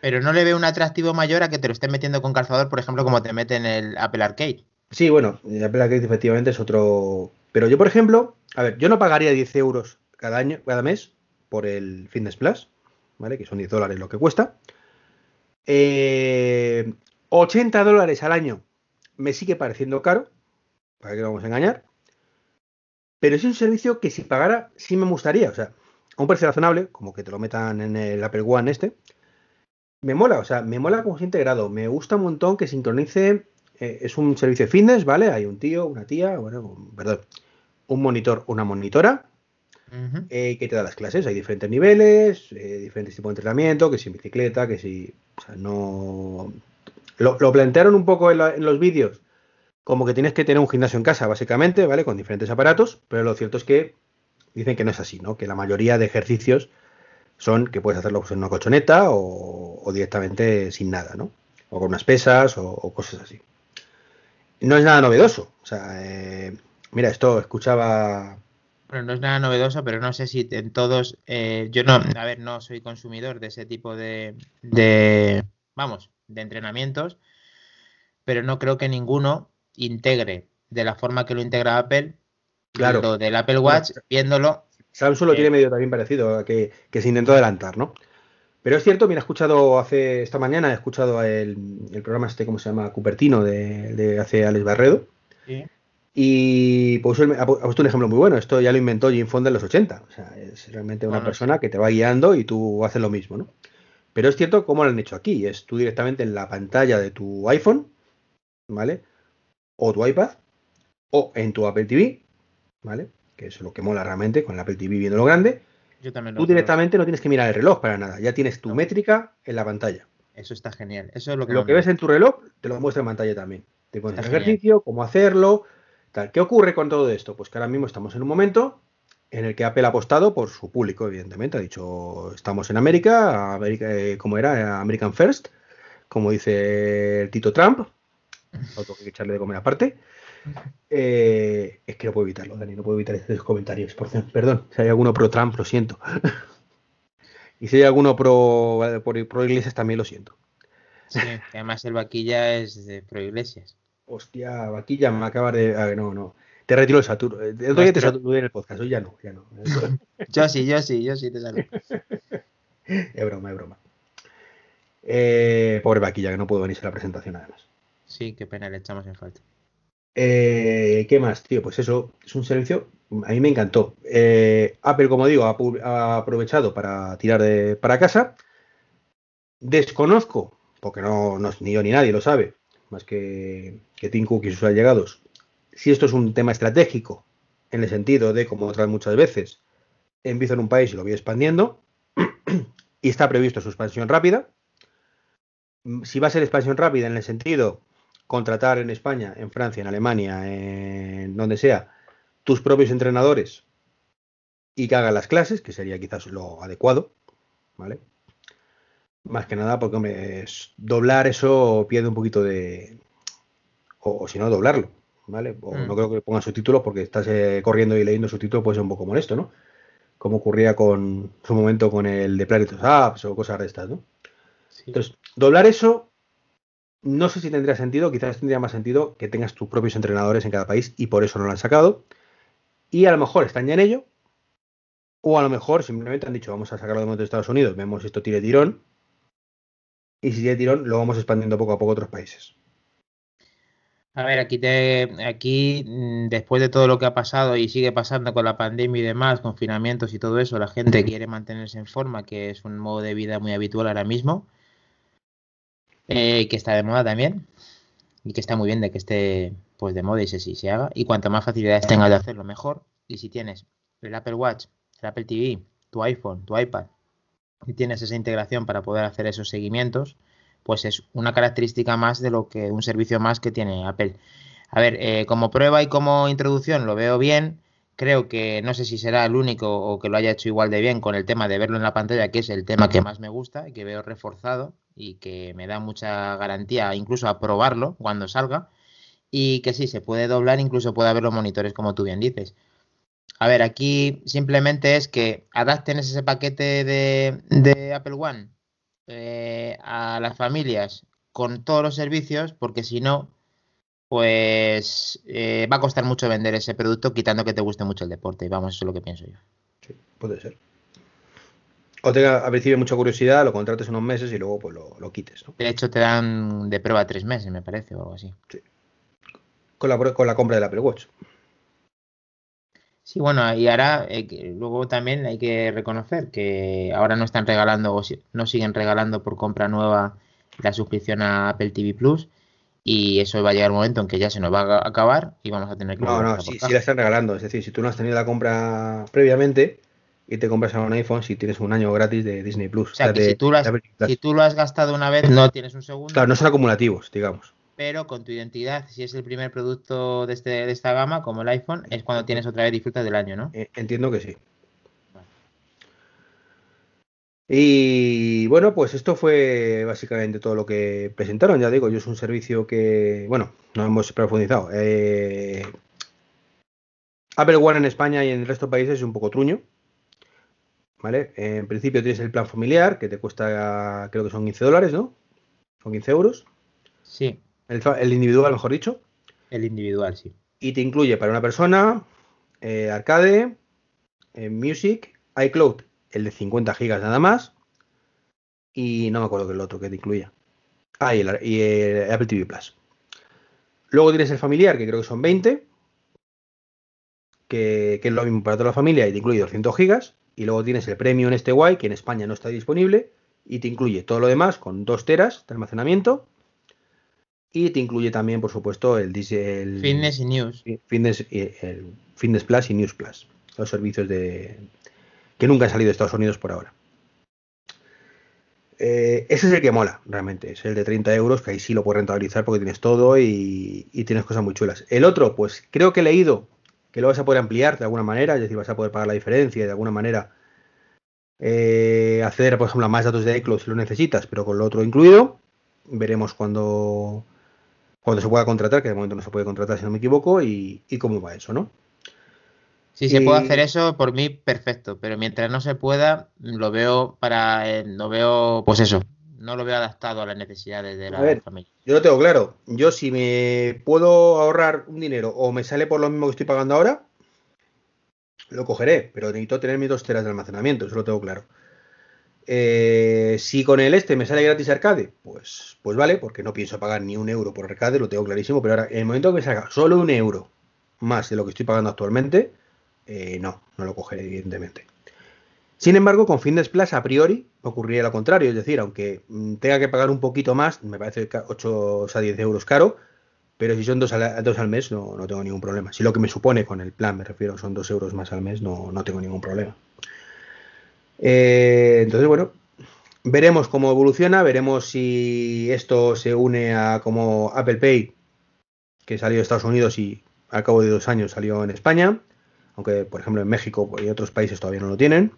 Pero no le veo un atractivo mayor a que te lo estén metiendo con calzador, por ejemplo, como te meten el Apple Arcade. Sí, bueno, el Apple Arcade efectivamente es otro. Pero yo, por ejemplo, a ver, yo no pagaría 10 euros cada año, cada mes por el Fitness Plus, ¿vale? Que son 10 dólares lo que cuesta. Eh, 80 dólares al año me sigue pareciendo caro, para que vamos a engañar. Pero es un servicio que si pagara, sí me gustaría. O sea, a un precio razonable, como que te lo metan en el Apple One este. Me mola, o sea, me mola como está integrado. Me gusta un montón que sincronice eh, es un servicio de fitness, ¿vale? Hay un tío, una tía, bueno, un- perdón, un monitor, una monitora, eh, que te da las clases. Hay diferentes niveles, eh, diferentes tipos de entrenamiento, que si en bicicleta, que si. O sea, no. Lo, lo plantearon un poco en, la- en los vídeos, como que tienes que tener un gimnasio en casa, básicamente, ¿vale? Con diferentes aparatos, pero lo cierto es que dicen que no es así, ¿no? Que la mayoría de ejercicios son que puedes hacerlo pues, en una colchoneta o, o directamente sin nada, ¿no? O con unas pesas o, o cosas así. No es nada novedoso. O sea, eh, mira, esto escuchaba Bueno, no es nada novedoso, pero no sé si en todos. eh, yo no, a ver, no soy consumidor de ese tipo de, de. Vamos, de entrenamientos, pero no creo que ninguno integre de la forma que lo integra Apple Claro. lo del Apple Watch, viéndolo. Samsung lo Eh. tiene medio también parecido, que, que se intentó adelantar, ¿no? Pero es cierto, mira, he escuchado hace esta mañana, he escuchado el, el programa este, ¿cómo se llama? Cupertino, de, de hace Alex Barredo, y puso, el- ha pu- ha puesto un ejemplo muy bueno. Esto ya lo inventó Jim Fonda en los 80. O sea, es realmente una Bueno, persona que te va guiando y tú haces lo mismo, ¿no? Pero es cierto cómo lo han hecho aquí. Es tú directamente en la pantalla de tu iPhone, ¿vale? O tu iPad, o en tu Apple TV, ¿vale? Que es lo que mola realmente con el Apple TV viendo lo grande. Yo también lo Tú creo. directamente no tienes que mirar el reloj para nada. Ya tienes tu No. métrica en la pantalla. Eso está genial. Eso es lo que, Lo que ves en tu reloj te lo muestra en pantalla también. Te Está el ejercicio, cómo hacerlo, tal. ¿Qué ocurre con todo esto? Pues que ahora mismo estamos en un momento en el que Apple ha apostado por su público, evidentemente. Ha dicho, estamos en América, América eh, ¿cómo era? American First, como dice el Tito Trump. (laughs) Otro que echarle de comer aparte. Eh, es que no puedo evitarlo, Dani, no puedo evitar esos comentarios. Por perdón, si hay alguno pro Trump, lo siento. (laughs) y si hay alguno pro, pro, pro Iglesias, también lo siento. Sí, que además el vaquilla es de pro iglesias. Hostia, vaquilla, me acabas de. ah, no, no. Te retiro el Saturno. El otro día te saturé en el podcast, hoy ya no, ya no. (laughs) Yo sí, yo sí, yo sí te salgo. (laughs) Es broma, es broma. Eh, pobre vaquilla, que no puedo venirse a la presentación además. Sí, qué pena, le echamos en falta. Eh, ¿Qué más, tío? Pues eso, es un servicio, a mí me encantó. Eh, Apple, como digo, ha, aprovechado para tirar para casa. Desconozco, porque no, ni yo ni nadie lo sabe, más que, que Tim Cook y sus allegados, si esto es un tema estratégico, en el sentido de, como otras muchas veces, empiezo en un país y lo voy expandiendo, (clears throat) y está previsto su expansión rápida. Si va a ser expansión rápida en el sentido contratar en España, en Francia, en Alemania, en donde sea, tus propios entrenadores y que hagan las clases, que sería quizás lo adecuado, ¿vale? Más que nada porque, hombre, doblar eso pierde un poquito de... O, si no, doblarlo, ¿vale? O mm. no creo que pongan subtítulos porque estás eh, corriendo y leyendo subtítulos puede ser un poco molesto, ¿no? Como ocurría con su momento con el de Planet Apps o cosas de estas, ¿no? Entonces, doblar eso no sé si tendría sentido, quizás tendría más sentido que tengas tus propios entrenadores en cada país y por eso no lo han sacado. Y a lo mejor están ya en ello, o a lo mejor simplemente han dicho vamos a sacarlo de momento de Estados Unidos, vemos si esto tiene tirón, y si tiene tirón lo vamos expandiendo poco a poco a otros países. A ver, aquí, te, aquí mm, después de todo lo que ha pasado y sigue pasando con la pandemia y demás, confinamientos y todo eso, la gente quiere mantenerse en forma, que es un modo de vida muy habitual ahora mismo. Eh, que está de moda también y que está muy bien de que esté pues de moda y se, se haga. Y cuanto más facilidades tengas de hacerlo, mejor. Y si tienes el Apple Watch, el Apple TV, tu iPhone, tu iPad, y tienes esa integración para poder hacer esos seguimientos, pues es una característica más de lo que un servicio más que tiene Apple. A ver, eh, como prueba y como introducción lo veo bien. Creo que no sé si será el único o que lo haya hecho igual de bien con el tema de verlo en la pantalla, que es el tema que más me gusta y que veo reforzado y que me da mucha garantía incluso a probarlo cuando salga y que sí, se puede doblar, incluso puede haber los monitores como tú bien dices. A ver, aquí simplemente es que adapten ese paquete de, Apple One eh, a las familias con todos los servicios, porque si no, pues eh, va a costar mucho vender ese producto quitando que te guste mucho el deporte. Vamos, eso es lo que pienso yo. Sí, puede ser o tenga recibe mucha curiosidad, lo contrates unos meses y luego pues lo, quites. De hecho, te dan de prueba tres meses, me parece, o algo así. Sí. Con la, con la compra del Apple Watch. Sí, bueno, y ahora eh, luego también hay que reconocer que ahora no están regalando o no siguen regalando por compra nueva la suscripción a Apple TV Plus y eso va a llegar un momento en que ya se nos va a acabar y vamos a tener que... No, no, sí, sí la están regalando, es decir, si tú no has tenido la compra previamente, y te compras un iPhone si tienes un año gratis de Disney Plus. O sea, que si, tú lo has, si tú lo has gastado una vez, no tienes un segundo. Claro, no son acumulativos, digamos. Pero con tu identidad, si es el primer producto de, este, de esta gama, como el iPhone, es cuando tienes otra vez disfrutas del año, ¿no? Eh, entiendo que sí. Y bueno, pues esto fue básicamente todo lo que presentaron. Ya digo, yo es un servicio que, bueno, no hemos profundizado. Eh, Apple One en España y en el resto de países es un poco truño. ¿vale? En principio tienes el plan familiar, que te cuesta, creo que son 15 dólares, ¿no? Son 15 euros. Sí. El, individual, mejor dicho. El individual, sí. Y te incluye para una persona, eh, arcade, eh, music, iCloud, el de 50 gigas nada más. Y no me acuerdo que el otro que te incluía. Ah, y el, Apple TV Plus. Luego tienes el familiar, que creo que son 20. Que, que, es lo mismo para toda la familia y te incluye 200 gigas y luego tienes el premium este guay que en España no está disponible y te incluye todo lo demás con 2 teras de almacenamiento y te incluye también por supuesto el, el Fitness y News Fitness, el Fitness Plus y News Plus los servicios de que nunca han salido de Estados Unidos por ahora eh, ese es el que mola realmente es el de 30 euros que ahí sí lo puedes rentabilizar porque tienes todo y, y tienes cosas muy chulas el otro pues creo que he leído que lo vas a poder ampliar de alguna manera, es decir, vas a poder pagar la diferencia y de alguna manera eh, acceder, por ejemplo, a más datos de iCloud si lo necesitas, pero con lo otro incluido. Veremos cuando, cuando se pueda contratar, que de momento no se puede contratar si no me equivoco, y, cómo va eso, ¿no? Si se puede hacer eso, por mí perfecto, pero mientras no se pueda, lo veo para, eh, lo veo, pues eso, no lo veo adaptado a las necesidades de la familia. Yo lo tengo claro. Yo si me puedo ahorrar un dinero o me sale por lo mismo que estoy pagando ahora, lo cogeré, pero necesito tener mis dos teras de almacenamiento, eso lo tengo claro. Eh, Eh, si con el este me sale gratis arcade, pues, pues vale, porque no pienso pagar ni un euro por arcade, lo tengo clarísimo, pero ahora, en el momento que me salga solo un euro más de lo que estoy pagando actualmente, eh, no, no lo cogeré, evidentemente. Sin embargo, con Fitness Plus a priori ocurriría lo contrario, es decir, aunque mm, tenga que pagar un poquito más, me parece 8 a 10 euros caro, pero si son dos al, dos al mes no, no, tengo ningún problema. Si lo que me supone con el plan, me refiero, son 2 euros más al mes, no, no tengo ningún problema. Eh, entonces, bueno, veremos cómo evoluciona, veremos si esto se une a como Apple Pay, que salió de Estados Unidos y al cabo de dos años salió en España, aunque por ejemplo en México y otros países todavía no lo tienen.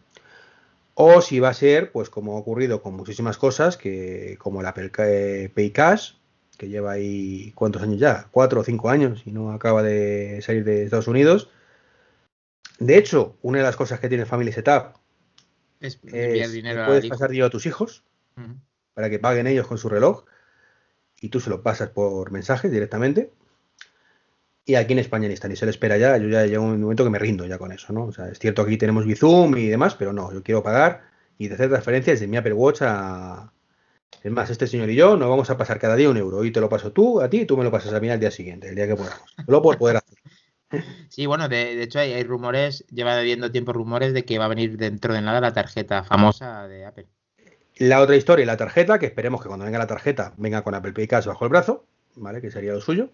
O si va a ser, pues como ha ocurrido con muchísimas cosas, que como el Apple Pay Cash, que lleva ahí cuántos años ya, cuatro o cinco años y no acaba de salir de Estados Unidos. De hecho, una de las cosas que tiene Family Setup es, es dinero puedes pasar dinero a tus hijos uh -huh. para que paguen ellos con su reloj y tú se lo pasas por mensaje directamente. Y aquí en España ni está, ni se le espera ya. Yo ya llego un momento que me rindo ya con eso, ¿no? O sea, es cierto que aquí tenemos Bizum y demás, pero no, yo quiero pagar y de hacer transferencias de mi Apple Watch a. Es más, este señor y yo nos vamos a pasar cada día un euro. Y te lo paso tú a ti y tú me lo pasas a mí al día siguiente, el día que podamos. Solo por poder hacer. (laughs) Sí, bueno, de, de hecho hay, hay, rumores, lleva habiendo tiempo rumores de que va a venir dentro de nada la tarjeta famosa de Apple. La otra historia, la tarjeta, que esperemos que cuando venga la tarjeta venga con Apple Pay Cash bajo el brazo, ¿vale? Que sería lo suyo.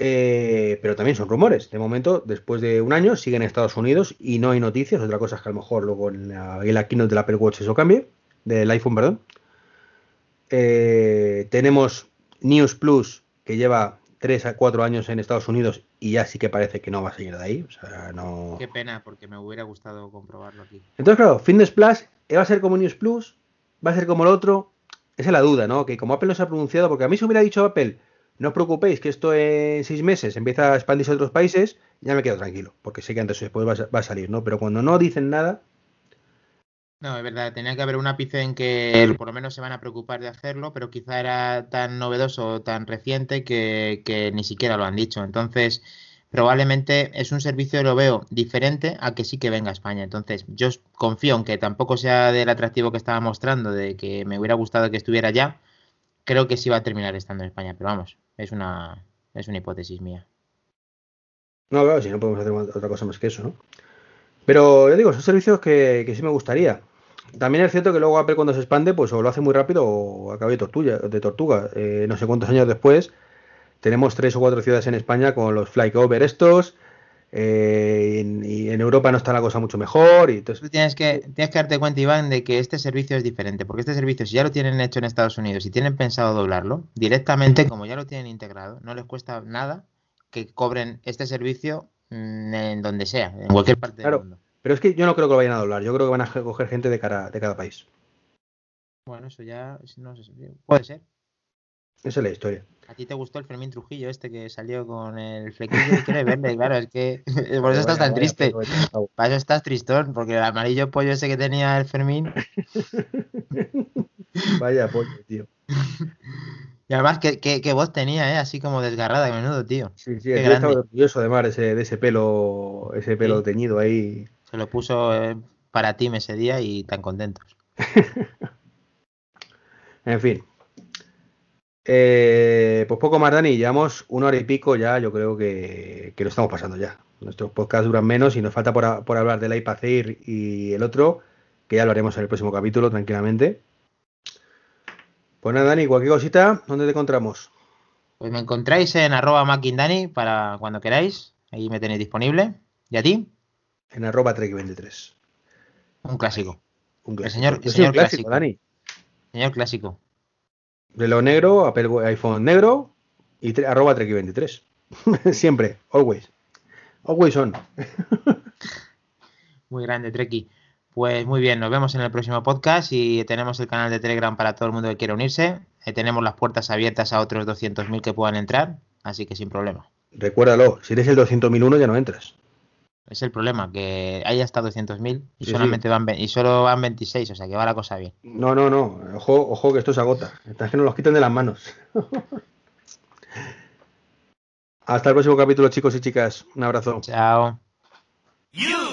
Eh, pero también son rumores. De momento, después de un año, siguen en Estados Unidos y no hay noticias. Otra cosa es que a lo mejor luego en la, en la keynote del Apple Watch eso cambie, del iPhone, perdón. Eh, tenemos News Plus, que lleva 3 a 4 años en Estados Unidos y ya sí que parece que no va a salir de ahí. O sea, no... Qué pena, porque me hubiera gustado comprobarlo aquí. Entonces, claro, Fitness Plus va a ser como News Plus, va a ser como el otro. Esa es la duda, ¿no? Que como Apple no se ha pronunciado, porque a mí se hubiera dicho Apple, no os preocupéis que esto en seis meses empieza a expandirse a otros países, ya me quedo tranquilo, porque sé que antes o después va a, va a salir, ¿no? Pero cuando no dicen nada, no, es verdad, tenía que haber un ápice en que por lo menos se van a preocupar de hacerlo, pero quizá era tan novedoso, tan reciente que, que, ni siquiera lo han dicho. Entonces, probablemente es un servicio, lo veo, diferente a que sí que venga a España. Entonces, yo confío en que tampoco sea del atractivo que estaba mostrando, de que me hubiera gustado que estuviera ya. Creo que sí va a terminar estando en España, pero vamos, es una, es una hipótesis mía. No, claro, si no podemos hacer otra cosa más que eso, ¿no? Pero yo digo, son servicios que, que, sí me gustaría. También es cierto que luego Apple cuando se expande, pues o lo hace muy rápido o acaba de tortuga. De tortuga. Eh, no sé cuántos años después, tenemos tres o cuatro ciudades en España con los flyover estos. Eh, y, en Europa no está la cosa mucho mejor. Y entonces... Tú tienes que, tienes que darte cuenta, Iván, de que este servicio es diferente. Porque este servicio, si ya lo tienen hecho en Estados Unidos y tienen pensado doblarlo, directamente, como ya lo tienen integrado, no les cuesta nada que cobren este servicio en donde sea, en cualquier parte claro, del mundo. Pero es que yo no creo que lo vayan a doblar, yo creo que van a coger gente de, cara, de cada país. Bueno, eso ya no sé, puede ser. Esa es la historia. ¿A ti te gustó el Fermín Trujillo este que salió con el flequillo y quiere verde? Claro, es que (laughs) por eso estás tan triste. Para eso estás tristón, porque el amarillo pollo ese que tenía el Fermín. (laughs) Vaya pollo, tío. Y además, ¿qué, qué, qué voz tenía, ¿eh? Así como desgarrada, a menudo, tío. Sí, sí, estaba orgulloso además de ese, de ese pelo, ese pelo sí. teñido ahí. Se lo puso eh, para ti ese día y tan contentos. (laughs) en fin. Eh, pues poco más, Dani. Llevamos una hora y pico ya, yo creo que, que lo estamos pasando ya. Nuestros podcasts duran menos y nos falta por, por hablar del iPad Air y el otro, que ya lo haremos en el próximo capítulo tranquilamente. Pues nada, Dani, cualquier cosita, ¿dónde te encontramos? Pues me encontráis en arroba mackindani para cuando queráis. Ahí me tenéis disponible. ¿Y a ti? En arroba trek23. Un clásico. Un clásico. El señor, el señor clásico, clásico, Dani. Señor clásico. Reloj negro, Apple iPhone negro y tre arroba trek23. (laughs) Siempre, always. Always on. (laughs) Muy grande, Treki. Pues muy bien, nos vemos en el próximo podcast y tenemos el canal de Telegram para todo el mundo que quiera unirse. Eh, tenemos las puertas abiertas a otros 200.000 que puedan entrar, así que sin problema. Recuérdalo, si eres el 200.001 ya no entras. Es el problema, que hay hasta 200.000 y sí, solamente sí. van y solo van 26, o sea que va la cosa bien. No, no, no, ojo, ojo que esto se agota. Estás que nos los quiten de las manos. (laughs) Hasta el próximo capítulo, chicos y chicas. Un abrazo. Chao. You